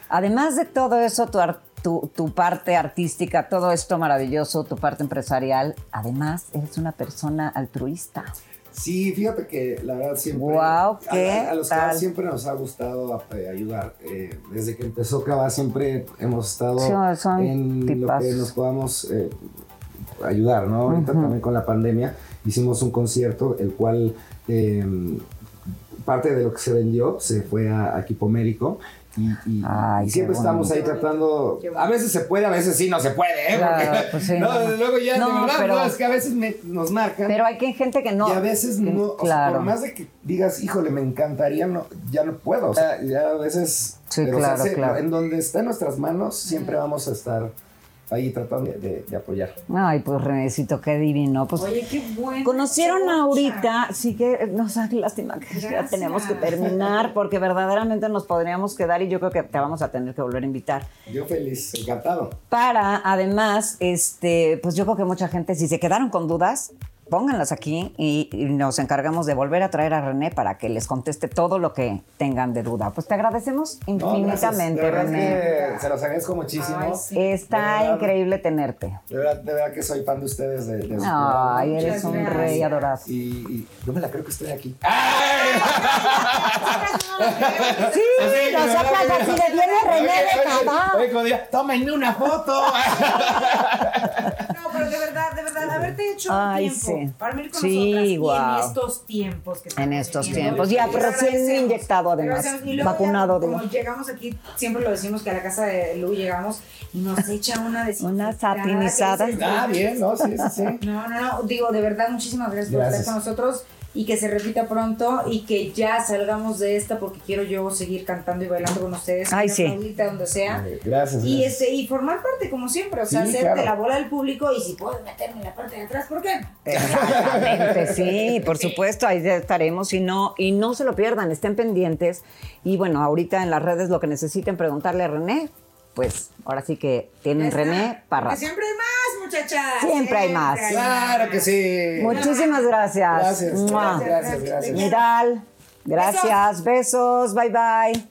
Además de todo eso, tu, tu, tu parte artística, todo esto maravilloso, tu parte empresarial, además eres una persona altruista. Sí, fíjate que la verdad siempre. A- ¿qué a, a los tal? Cabas siempre nos ha gustado eh, ayudar. Eh, desde que empezó Cava siempre hemos estado Sí, en lo que nos podamos eh, ayudar, ¿no? Ahorita también con la pandemia hicimos un concierto, el cual eh, parte de lo que se vendió se fue a, a equipo médico, Y, y- Ay, y qué siempre estamos ahí tratando. A veces se puede, a veces sí no se puede, ¿eh? Claro, Porque- pues sí, no, no. luego ya, No, de verdad, pero- no, es que a veces me- nos marcan. Pero hay que gente que no. y a veces que- no, o sea, claro. por más de que digas, híjole, me encantaría, no, ya no puedo. O sea, ya a veces. Sí, pero claro, se hace- claro. En donde está en nuestras manos, siempre vamos a estar ahí tratando de, de- de apoyar. Ay, pues Renecito, qué divino. Pues Oye, qué bueno. Conocieron ahorita, sí que nos da lástima que ya tenemos que terminar porque verdaderamente nos podríamos quedar y yo creo que te vamos a tener que volver a invitar. Yo feliz, encantado. Para, además, este, pues yo creo que mucha gente, si se quedaron con dudas, pónganlas aquí y, y nos encargamos de volver a traer a René para que les conteste todo lo que tengan de duda. Pues te agradecemos No, infinitamente, gracias. René. que se los agradezco muchísimo. Ay, sí. Está De verdad. increíble tenerte. De verdad, de verdad que soy fan de ustedes. De, de Ay, eres un gracias. rey adorado. Y, y no me la creo que estoy aquí. Sí, nosotras así de viene René de Cabá. Oye, como diría, tómenme una foto. No, pero de verdad, de verdad, haberte hecho Ay, tiempo sí. para venir con Sí, nosotras y guau. en estos tiempos que En estos tiempos. Ya, recién inyectado, además. Y luego Vacunado, ya, como llegamos aquí, siempre lo decimos que a la casa de Lu llegamos y nos echa una de Una satinizada. Ah, bien, ¿no? Sí, sí, sí. No, no, no. Digo, de verdad, muchísimas gracias, por Gracias. estar con nosotros y que se repita pronto y que ya salgamos de esta porque quiero yo seguir cantando y bailando con ustedes. Ay, sí. donde sea. Gracias. Y, gracias. este, y formar parte como siempre, o sea, Sí, hacerte claro. la bola del público y si puedo meterme en la parte de atrás, ¿por qué? Exactamente, sí, por supuesto, ahí estaremos y no, y no se lo pierdan, estén pendientes. Y bueno, ahorita en las redes lo que necesiten preguntarle a René, pues ahora sí que tienen René está. para Que siempre hay más, muchachas. Siempre hay más. Claro que sí. Muchísimas gracias. Gracias, Mua. gracias, gracias. Midal, gracias, besos, bye bye.